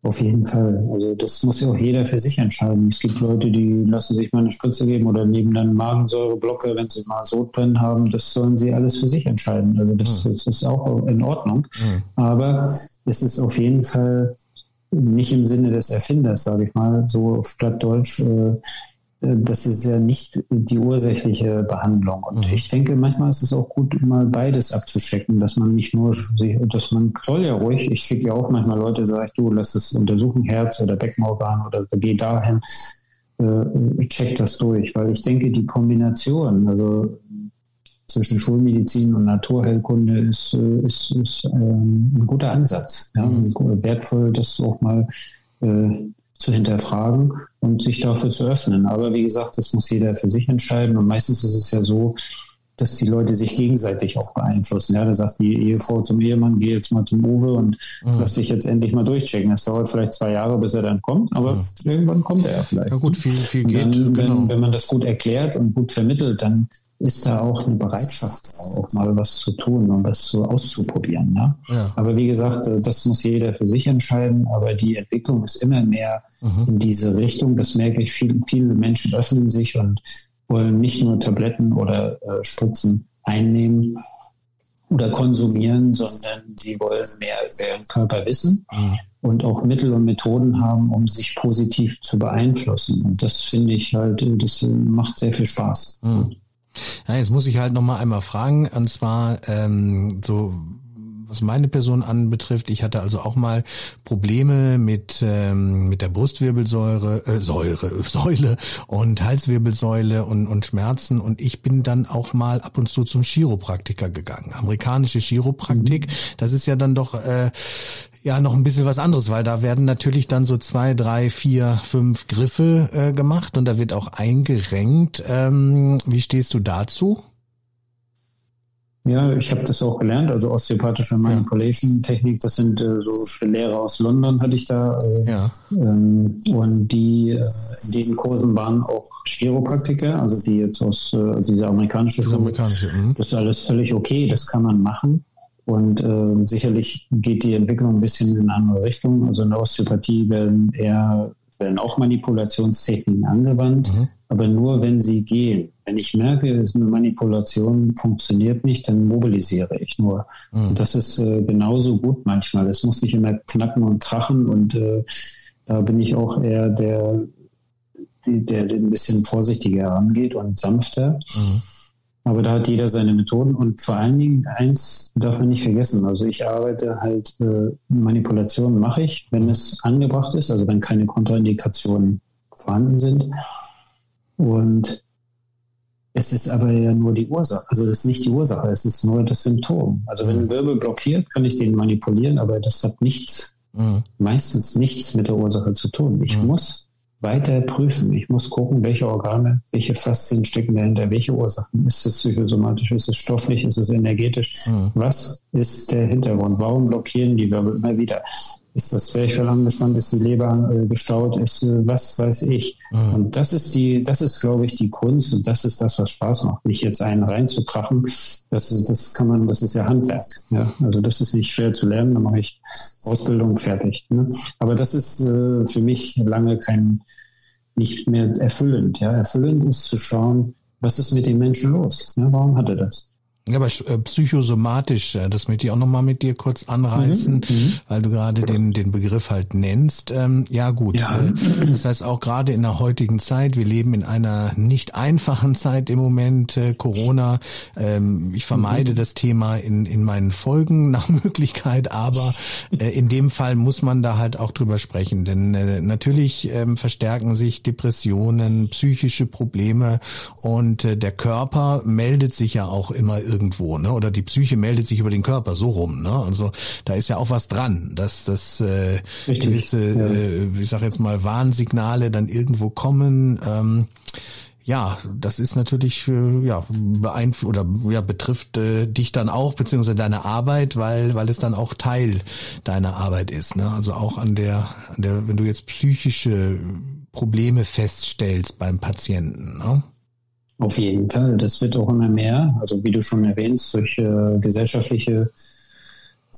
Auf jeden Fall. Also das muss ja auch jeder für sich entscheiden. Es gibt Leute, die lassen sich mal eine Spritze geben oder nehmen dann Magensäureblocke, wenn sie mal Sodbrennen haben. Das sollen sie alles für sich entscheiden. Also das, mhm. das ist auch in Ordnung. Mhm. Aber es ist auf jeden Fall nicht im Sinne des Erfinders, sage ich mal, so auf Plattdeutsch. Äh, das ist ja nicht die ursächliche Behandlung. Und mhm. ich denke, manchmal ist es auch gut, mal beides abzuchecken, dass man nicht nur, dass man soll ja ruhig, ich schicke ja auch manchmal Leute, sage ich, du, lass es untersuchen, Herz oder Beckenorgan oder geh dahin, äh, check das durch, weil ich denke, die Kombination, also zwischen Schulmedizin und Naturheilkunde ist, äh, ist, ist ähm, ein guter Ansatz. Ja? Mhm. Wertvoll, das auch mal äh, zu hinterfragen und sich dafür zu öffnen. Aber wie gesagt, das muss jeder für sich entscheiden. Und meistens ist es ja so, dass die Leute sich gegenseitig auch beeinflussen. Ja, da sagt die Ehefrau zum Ehemann, geh jetzt mal zum Uwe und mhm. lass dich jetzt endlich mal durchchecken. Das dauert vielleicht zwei Jahre, bis er dann kommt, aber mhm. irgendwann kommt er ja vielleicht. Ja gut, viel, viel geht. Dann, genau. wenn, wenn man das gut erklärt und gut vermittelt, dann ist da auch eine Bereitschaft, auch mal was zu tun und was so auszuprobieren. Ne? Ja. Aber wie gesagt, äh, das muss jeder für sich entscheiden. Aber die Entwicklung ist immer mehr mhm. in diese Richtung. Das merke ich. Viele, viele Menschen öffnen sich und wollen nicht nur Tabletten oder äh, Spritzen einnehmen oder konsumieren, sondern sie wollen mehr über ihren Körper wissen mhm. und auch Mittel und Methoden haben, um sich positiv zu beeinflussen. Und das finde ich halt, das macht sehr viel Spaß. Mhm. Ja, jetzt muss ich halt noch mal einmal fragen, und zwar ähm, so was meine Person anbetrifft, ich hatte also auch mal Probleme mit ähm, mit der Brustwirbelsäure, äh, Säure, Säule und Halswirbelsäule und und Schmerzen und ich bin dann auch mal ab und zu zum Chiropraktiker gegangen. Amerikanische Chiropraktik, mhm. das ist ja dann doch äh, ja noch ein bisschen was anderes, weil da werden natürlich dann so zwei, drei, vier, fünf Griffe äh, gemacht und da wird auch eingerenkt. Ähm, wie stehst du dazu? Ja, ich habe das auch gelernt, also osteopathische Manipulation-Technik, das sind äh, so Lehrer aus London hatte ich da. Äh, ja. Ähm, und die äh, in diesen Kursen waren auch Chiropraktiker, also die jetzt aus äh, also diese amerikanische Schule. Amerikanische, mh. das ist alles völlig okay, das kann man machen. Und äh, sicherlich geht die Entwicklung ein bisschen in eine andere Richtung. Also in der Osteopathie werden eher werden auch Manipulationstechniken angewandt, mhm. aber nur wenn sie gehen. Wenn ich merke, eine Manipulation funktioniert nicht, dann mobilisiere ich nur. Mhm. Und das ist äh, genauso gut manchmal. Es muss nicht immer knacken und krachen und äh, da bin ich auch eher der, der, der ein bisschen vorsichtiger herangeht und sanfter. Mhm. Aber da hat jeder seine Methoden und vor allen Dingen eins darf man nicht vergessen. Also ich arbeite halt, äh, Manipulationen mache ich, wenn es angebracht ist, also wenn keine Kontraindikationen vorhanden sind. Und es ist aber ja nur die Ursache. Also das ist nicht die Ursache, es ist nur das Symptom. Also wenn ein Wirbel blockiert, kann ich den manipulieren, aber das hat nichts, mhm. meistens nichts mit der Ursache zu tun. Ich mhm. muss weiter prüfen. Ich muss gucken, welche Organe, welche Faszien stecken dahinter, welche Ursachen. Ist es psychosomatisch, ist es stofflich, ist es energetisch? Mhm. Was ist der Hintergrund? Warum blockieren die Wirbel immer wieder? Ist das Zwerchfell angespannt, ist die Leber äh, gestaut, ist äh, was weiß ich. Mhm. Und das ist die, das ist, glaube ich, die Kunst und das ist das, was Spaß macht. Nicht jetzt einen reinzukrachen, das ist, das kann man, das ist ja Handwerk. Ja? Also das ist nicht schwer zu lernen, dann mache ich Ausbildung fertig. Ne? Aber das ist äh, für mich lange kein, nicht mehr erfüllend. Ja? Erfüllend ist zu schauen, was ist mit dem Menschen los? Ja? Warum hat er das? Ja, aber äh, psychosomatisch, äh, das möchte ich auch nochmal mit dir kurz anreißen, mhm, mhm, weil du gerade den, den Begriff halt nennst. Ähm, ja gut, ja. Äh, das heißt auch gerade in der heutigen Zeit, wir leben in einer nicht einfachen Zeit im Moment, äh, Corona. Ähm, ich vermeide mhm. das Thema in, in meinen Folgen nach Möglichkeit, aber äh, in dem Fall muss man da halt auch drüber sprechen, denn natürlich ähm, verstärken sich Depressionen, psychische Probleme und der Körper meldet sich ja auch immer irgendwo, ne? Oder die Psyche meldet sich über den Körper so rum, ne? Also da ist ja auch was dran, dass das äh, gewisse, ja. äh, ich sag jetzt mal, Warnsignale dann irgendwo kommen. Ähm, ja, das ist natürlich äh, ja beeinflusst oder ja betrifft äh, dich dann auch beziehungsweise deine Arbeit, weil weil es dann auch Teil deiner Arbeit ist. Ne? Also auch an der an der, wenn du jetzt psychische Probleme feststellst beim Patienten. Ne? Auf jeden Fall. Das wird auch immer mehr. Also wie du schon erwähnst, durch äh, gesellschaftliche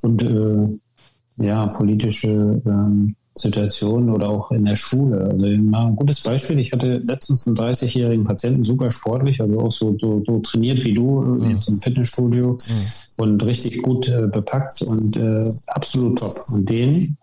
und äh, ja, politische ähm, Situationen oder auch in der Schule. Also mal ein gutes Beispiel. Ich hatte letztens einen 30-jährigen Patienten, super sportlich, also auch so, so, so trainiert wie du, mhm. jetzt im Fitnessstudio mhm. und richtig gut äh, bepackt und äh, absolut top. Und den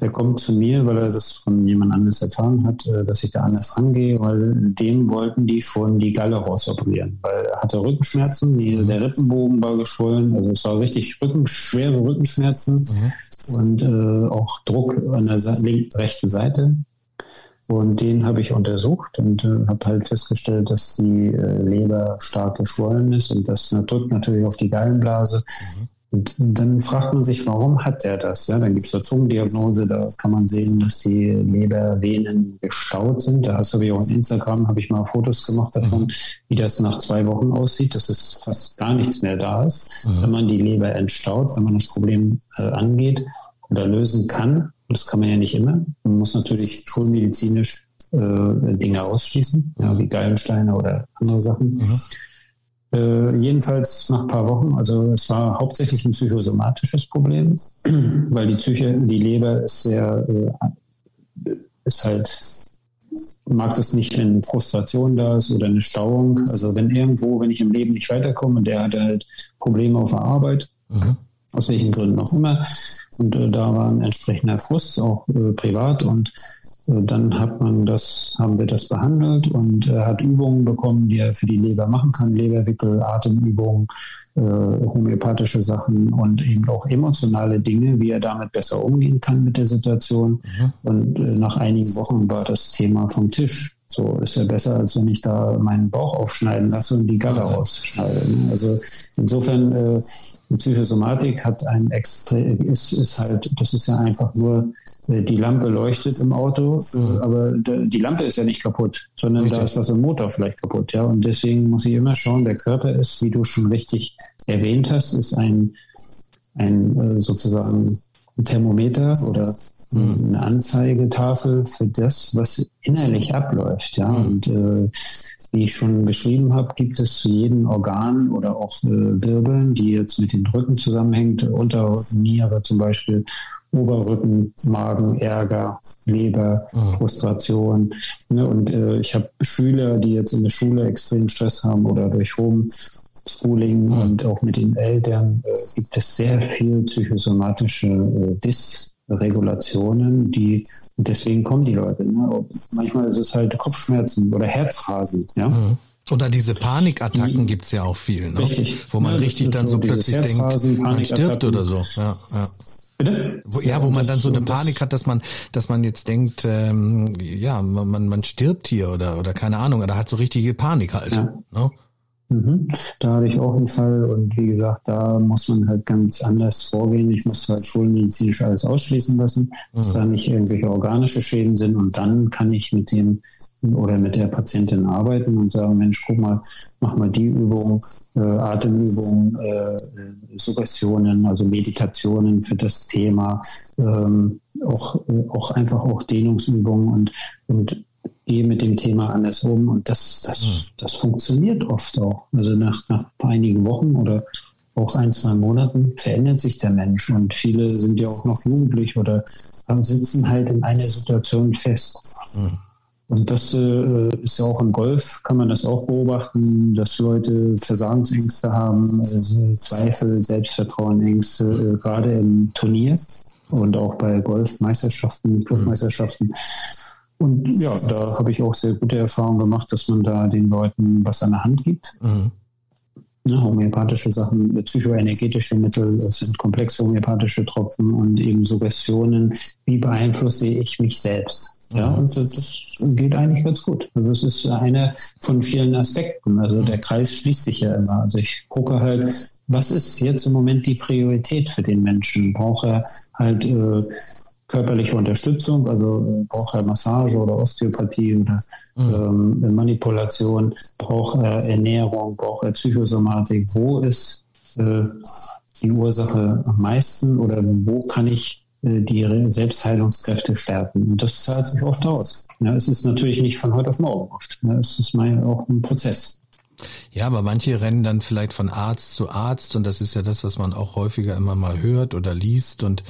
der kommt zu mir, weil er das von jemand anderes erfahren hat, äh, dass ich da anders angehe, weil dem wollten die schon die Galle rausoperieren, weil er hatte Rückenschmerzen, die, mhm. der Rippenbogen war geschwollen, also es war richtig Rücken, schwere Rückenschmerzen mhm. und äh, auch Druck an der linken, rechten Seite. Und den habe ich untersucht und äh, habe halt festgestellt, dass die äh, Leber stark geschwollen ist und das drückt natürlich auf die Gallenblase. Mhm. Und dann fragt man sich, warum hat der das? Ja, dann gibt es eine Zungendiagnose, da kann man sehen, dass die Lebervenen gestaut sind. Da hast du wie auch auf Instagram, habe ich mal Fotos gemacht davon, mhm. wie das nach zwei Wochen aussieht, dass es fast gar nichts mehr da ist. Mhm. Wenn man die Leber entstaut, wenn man das Problem äh, angeht oder lösen kann, das kann man ja nicht immer. Man muss natürlich schulmedizinisch äh, Dinge ausschließen, ja, wie Gallensteine oder andere Sachen. Mhm. Äh, jedenfalls nach ein paar Wochen, also es war hauptsächlich ein psychosomatisches Problem, weil die Psyche, die Leber ist sehr, äh, ist halt, mag das nicht, wenn Frustration da ist oder eine Stauung. Also wenn irgendwo, wenn ich im Leben nicht weiterkomme und der hatte halt Probleme auf der Arbeit, mhm. aus welchen Gründen auch immer, und äh, da war ein entsprechender Frust, auch äh, privat und dann hat man das, haben wir das behandelt und er hat Übungen bekommen, die er für die Leber machen kann, Leberwickel, Atemübungen, äh, homöopathische Sachen und eben auch emotionale Dinge, wie er damit besser umgehen kann mit der Situation. Mhm. Und äh, nach einigen Wochen war das Thema vom Tisch. So ist ja besser, als wenn ich da meinen Bauch aufschneiden lasse und die Galle rausschneide. Also insofern, äh, die Psychosomatik hat ein extrem, ist, ist halt, das ist ja einfach nur äh, die Lampe leuchtet im Auto, äh, aber die Lampe ist ja nicht kaputt, sondern richtig. da ist das im Motor vielleicht kaputt. Ja, und deswegen muss ich immer schauen, der Körper ist, wie du schon richtig erwähnt hast, ist ein, ein äh, sozusagen ein Thermometer oder mhm. eine Anzeigetafel für das, was innerlich abläuft. Ja, mhm. und äh, wie ich schon beschrieben habe, gibt es zu jedem Organ oder auch äh, Wirbeln, die jetzt mit dem Rücken zusammenhängt, Unterrücken, Niere zum Beispiel, Oberrücken, Magen, Ärger, Leber, mhm. Frustration. Ne? Und äh, ich habe Schüler, die jetzt in der Schule extrem Stress haben oder durch Homeschooling mhm. und auch mit den Eltern äh, gibt es sehr viel psychosomatische äh, Dysregulationen, die und deswegen kommen die Leute. Ne? Manchmal ist es halt Kopfschmerzen oder Herzrasen. Ja. Mhm. Oder diese Panikattacken die, es ja auch viel, ne? Richtig. wo man ja, richtig dann so, so plötzlich denkt, man stirbt oder so. Ja, ja. Bitte? Wo, ja, wo man dann so eine Panik hat, dass man, dass man jetzt denkt, ähm, ja, man, man stirbt hier oder, oder keine Ahnung, oder hat so richtige Panik halt. Ja. Ne? Mhm. Da hatte ich auch einen Fall und wie gesagt, da muss man halt ganz anders vorgehen. Ich musste halt schulmedizinisch alles ausschließen lassen, dass mhm. da nicht irgendwelche organische Schäden sind und dann kann ich mit dem oder mit der Patientin arbeiten und sagen, Mensch, guck mal, mach mal die Übung, äh, Atemübungen, äh, Suggestionen, also Meditationen für das Thema, ähm, auch, auch einfach auch Dehnungsübungen und, und gehe mit dem Thema anders um und das, das, hm. das funktioniert oft auch. Also nach, nach einigen Wochen oder auch ein, zwei Monaten verändert sich der Mensch und viele sind ja auch noch jugendlich oder sitzen halt in einer Situation fest. Mhm. Und das äh, ist ja auch im Golf, kann man das auch beobachten, dass Leute Versagensängste haben, also Zweifel, Selbstvertrauen, Ängste, äh, gerade im Turnier und auch bei Golfmeisterschaften, Clubmeisterschaften. Und ja, da habe ich auch sehr gute Erfahrungen gemacht, dass man da den Leuten was an der Hand gibt. Mhm. Ne, homöopathische Sachen, psychoenergetische Mittel, es sind komplexe homöopathische Tropfen und eben Suggestionen. Wie beeinflusse ich mich selbst? Ja, mhm. und das, das, geht eigentlich ganz gut. Also es ist einer von vielen Aspekten. Also der Kreis schließt sich ja immer. Also ich gucke halt, was ist jetzt im Moment die Priorität für den Menschen? Braucht er halt äh, körperliche Unterstützung, also äh, braucht er Massage oder Osteopathie oder mhm. ähm, Manipulation, braucht er Ernährung, braucht er Psychosomatik, wo ist äh, die Ursache am meisten oder wo kann ich äh, die Selbstheilungskräfte stärken. Und das zahlt sich oft aus. Ja, es ist natürlich nicht von heute auf morgen oft. Ja, es ist mal auch ein Prozess. Ja, aber manche rennen dann vielleicht von Arzt zu Arzt und das ist ja das, was man auch häufiger immer mal hört oder liest und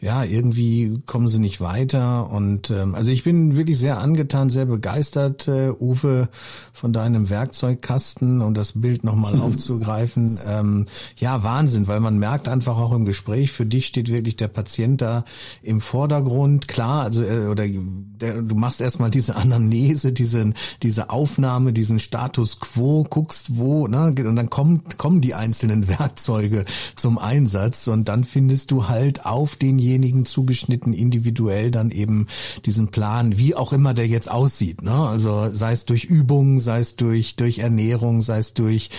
ja, irgendwie kommen sie nicht weiter und ähm, also ich bin wirklich sehr angetan, sehr begeistert, äh, Uwe, von deinem Werkzeugkasten und das Bild nochmal aufzugreifen. Ähm, ja, Wahnsinn, weil man merkt einfach auch im Gespräch, für dich steht wirklich der Patient da im Vordergrund. Klar, also äh, oder der, du machst erstmal diese Anamnese, diese, diese Aufnahme, diesen Status quo guckst, wo, ne, und dann kommen, kommen die einzelnen Werkzeuge zum Einsatz und dann findest du halt auf denjenigen zugeschnitten individuell dann eben diesen Plan, wie auch immer der jetzt aussieht, ne? Also sei es durch Übungen, sei es durch, durch Ernährung, sei es durch,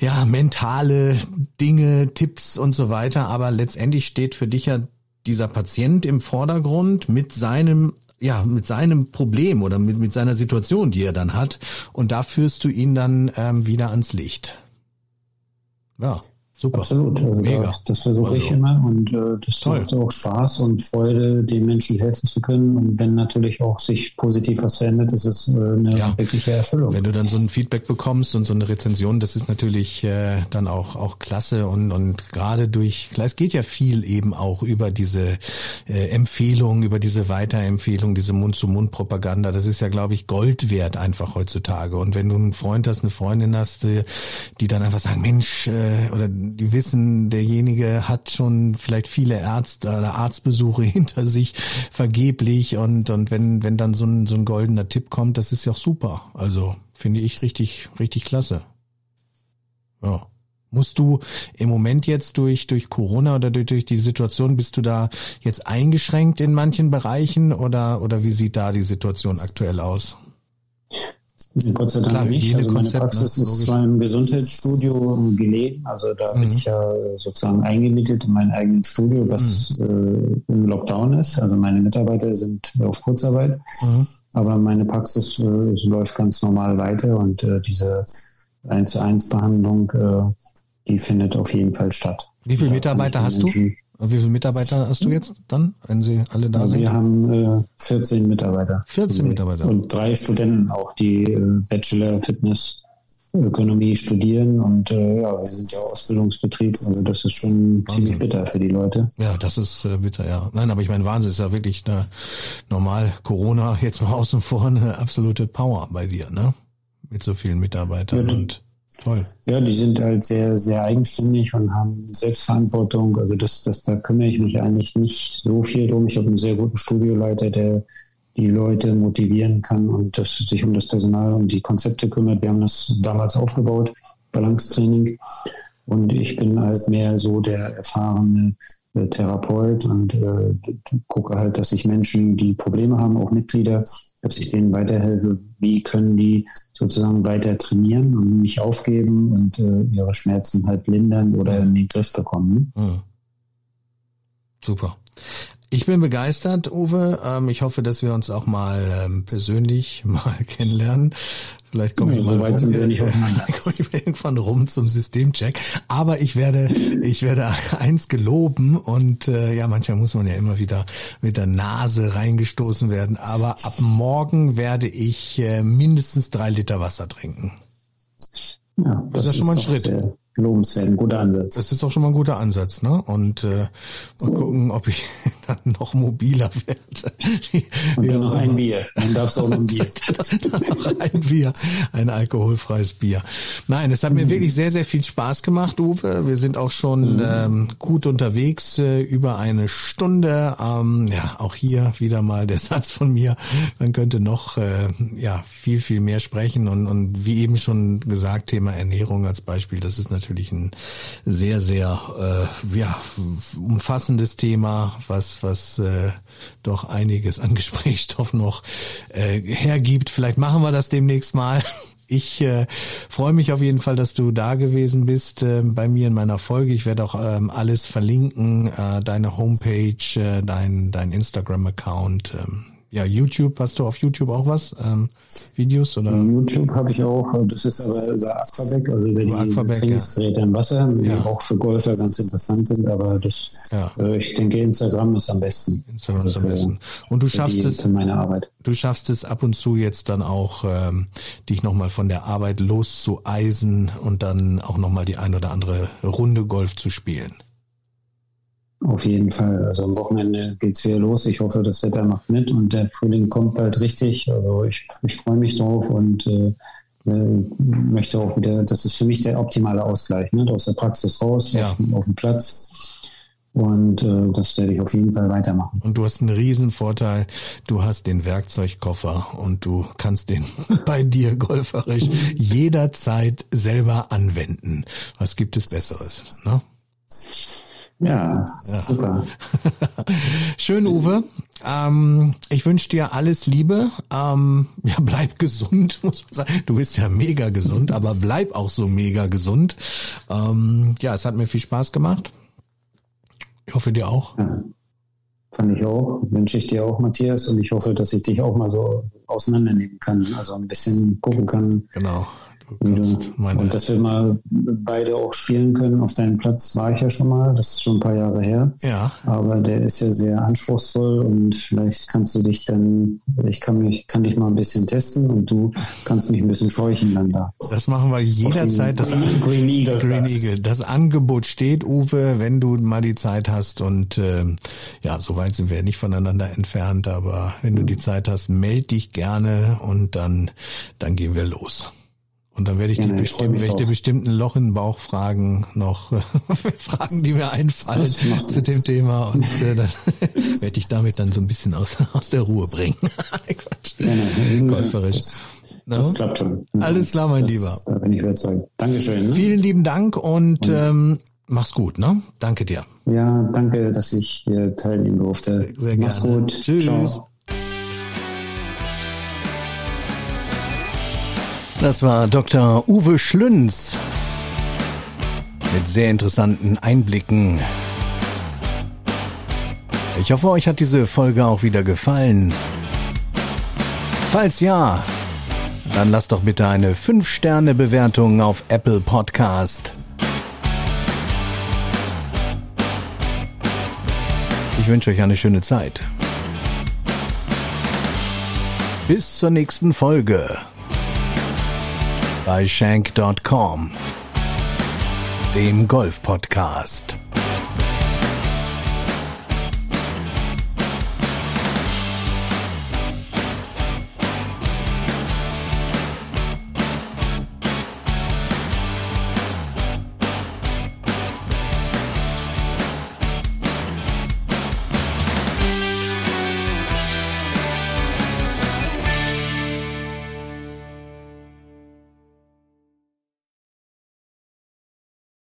ja, mentale Dinge, Tipps und so weiter, aber letztendlich steht für dich ja dieser Patient im Vordergrund mit seinem ja, mit seinem Problem oder mit, mit seiner Situation, die er dann hat. Und da führst du ihn dann ähm, wieder ans Licht. Ja. Super. Absolut. Also Mega. Das, versuche also, ich immer und äh, das toll. macht auch Spaß und Freude, den Menschen helfen zu können. Und wenn natürlich auch sich positiv was verändert, ist es äh, eine ja. wirkliche Erfüllung. Wenn du dann so ein Feedback bekommst und so eine Rezension, das ist natürlich äh, dann auch auch klasse und und gerade durch, es geht ja viel eben auch über diese äh, Empfehlung, über diese Weiterempfehlung, diese Mund-zu-Mund-Propaganda. Das ist ja, glaube ich, Gold wert einfach heutzutage. Und wenn du einen Freund hast, eine Freundin hast, die, die dann einfach sagen, Mensch, äh, oder die wissen, derjenige hat schon vielleicht viele Ärzte oder Arztbesuche hinter sich vergeblich und und wenn wenn dann so ein so ein goldener Tipp kommt, das ist ja auch super. Also finde ich richtig richtig klasse. Ja. Musst du im Moment jetzt durch, durch Corona oder durch, durch die Situation, bist du da jetzt eingeschränkt in manchen Bereichen oder, oder wie sieht da die Situation aktuell aus? Gott sei Dank Klar, nicht. Also meine Praxis ne? ist zwar im Gesundheitsstudio gelegen, also da mhm. bin ich ja sozusagen eingemietet in meinem eigenen Studio, was mhm. äh, im Lockdown ist. Also meine Mitarbeiter sind auf Kurzarbeit, mhm. aber meine Praxis äh, läuft ganz normal weiter und äh, diese 1 zu 1 Behandlung, äh, die findet auf jeden Fall statt. Wie viele Mitarbeiter hast Menschen, du? Wie viele Mitarbeiter hast du jetzt dann, wenn sie alle da sind? Wir haben äh, 14 Mitarbeiter. 14 Mitarbeiter. Und drei Studenten auch, die äh, Bachelor Fitness Ökonomie studieren und äh, ja, wir sind ja Ausbildungsbetrieb, also das ist schon Wahnsinn. ziemlich bitter für die Leute. Ja, das ist äh, bitter, ja. Nein, aber ich meine, Wahnsinn ist ja wirklich eine, normal Corona jetzt mal außen vor eine absolute Power bei dir, ne? Mit so vielen Mitarbeitern ja, und Toll. Ja, die sind halt sehr, sehr eigenständig und haben Selbstverantwortung. Also das, das, da kümmere ich mich eigentlich nicht so viel drum. Ich habe einen sehr guten Studioleiter, der die Leute motivieren kann und das, sich um das Personal und die Konzepte kümmert. Wir haben das damals aufgebaut, Balancetraining. Und ich bin halt mehr so der erfahrene äh, Therapeut und äh, gucke halt, dass ich Menschen, die Probleme haben, auch Mitglieder, dass ich denen weiterhelfe, wie können die sozusagen weiter trainieren und nicht aufgeben und äh, ihre Schmerzen halt lindern oder in den Griff bekommen. Mhm. Super. Ich bin begeistert, Uwe. Ähm, ich hoffe, dass wir uns auch mal ähm, persönlich mal kennenlernen. Vielleicht komme ich mal rum, sind wir nicht komme ich irgendwann rum zum Systemcheck. Aber ich werde, ich werde eins geloben und äh, ja, manchmal muss man ja immer wieder mit der Nase reingestoßen werden. Aber ab morgen werde ich äh, mindestens drei Liter Wasser trinken. Ja, das, das ist ja schon mal ein Schritt. Sehr, lobenswert, ein guter Ansatz. Das ist auch schon mal ein guter Ansatz, ne? Und äh, mal gucken, ob ich dann noch mobiler werde. Und dann noch ein Bier. Dann darfst du auch noch ein Bier. dann noch ein Bier, ein alkoholfreies Bier. Nein, es hat mir mhm. wirklich sehr, sehr viel Spaß gemacht, Uwe. Wir sind auch schon mhm. ähm, gut unterwegs, äh, über eine Stunde. Ähm, ja, auch hier wieder mal der Satz von mir. Man könnte noch äh, ja viel, viel mehr sprechen und, und wie eben schon gesagt, Thema Ernährung als Beispiel, das ist natürlich natürlich ein sehr, sehr äh, ja, umfassendes Thema, was, was äh, doch einiges an Gesprächsstoff noch äh, hergibt. Vielleicht machen wir das demnächst mal. Ich äh, freue mich auf jeden Fall, dass du da gewesen bist äh, bei mir in meiner Folge. Ich werde auch ähm, alles verlinken, äh, deine Homepage, äh, dein, dein Instagram-Account. Ähm, ja, YouTube, hast du auf YouTube auch was? Ähm, Videos oder? YouTube habe ich auch, das ist aber über Aquaback, also über die Trainingsgeräte ja. im Wasser, die ja. auch für Golfer ganz interessant sind, aber das, ja. äh, ich denke, Instagram ist am besten. Instagram ist am besten. Und du schaffst es, für meine Arbeit. du schaffst es ab und zu jetzt dann auch, ähm, dich nochmal von der Arbeit loszueisen und dann auch nochmal die ein oder andere Runde Golf zu spielen. Auf jeden Fall. Also am Wochenende geht's wieder los. Ich hoffe, das Wetter macht mit und der Frühling kommt bald richtig. Also ich, ich freue mich drauf und äh, äh möchte auch wieder, das ist für mich der optimale Ausgleich, ne? aus der Praxis raus, ja. auf, auf den Platz. Und äh, das werde ich auf jeden Fall weitermachen. Und du hast einen riesen Vorteil. Du hast den Werkzeugkoffer und du kannst den bei dir golferisch jederzeit selber anwenden. Was gibt es Besseres? Ne? Ja, ja. super. Schön, Uwe. Ähm, ich wünsche dir alles Liebe. Ähm, ja, bleib gesund, muss man sagen. Du bist ja mega gesund, aber bleib auch so mega gesund. Ähm, ja, es hat mir viel Spaß gemacht. Ich hoffe dir auch. Ja, fand ich auch. Wünsche ich dir auch, Matthias. Und ich hoffe, dass ich dich auch mal so auseinandernehmen kann. Also ein bisschen gucken kann. Genau. Und, und dass wir mal beide auch spielen können. Auf deinem Platz war ich ja schon mal, das ist schon ein paar Jahre her. Ja. Aber der ist ja sehr anspruchsvoll und vielleicht kannst du dich dann, ich kann mich, kann dich mal ein bisschen testen und du kannst mich ein bisschen scheuchen dann da. Das machen wir jederzeit. Das Green Eagle. Green Eagle. Das Angebot steht, Uwe, wenn du mal die Zeit hast und äh, ja, so weit sind wir nicht voneinander entfernt, aber wenn du die Zeit hast, meld dich gerne und dann, dann gehen wir los. Und dann werde ich, ja, dich bestimmt, werde ich dir bestimmt ein Loch in den Bauch fragen, noch Fragen, die mir einfallen zu dem Thema. Und äh, dann werde ich damit dann so ein bisschen aus, aus der Ruhe bringen. Quatsch. Ja, Golferisch. No? Das klappt schon. Alles klar, mein das, Lieber. Da bin ich überzeugt. Dankeschön. Ne? Vielen lieben Dank und ähm, mach's gut, ne? Danke dir. Ja, danke, dass ich hier teilnehmen durfte. Sehr gerne. Mach's gut. Tschüss. Ciao. Das war Dr. Uwe Schlünz mit sehr interessanten Einblicken. Ich hoffe, euch hat diese Folge auch wieder gefallen. Falls ja, dann lasst doch bitte eine 5-Sterne-Bewertung auf Apple Podcast. Ich wünsche euch eine schöne Zeit. Bis zur nächsten Folge bei Shank.com, dem Golf-Podcast.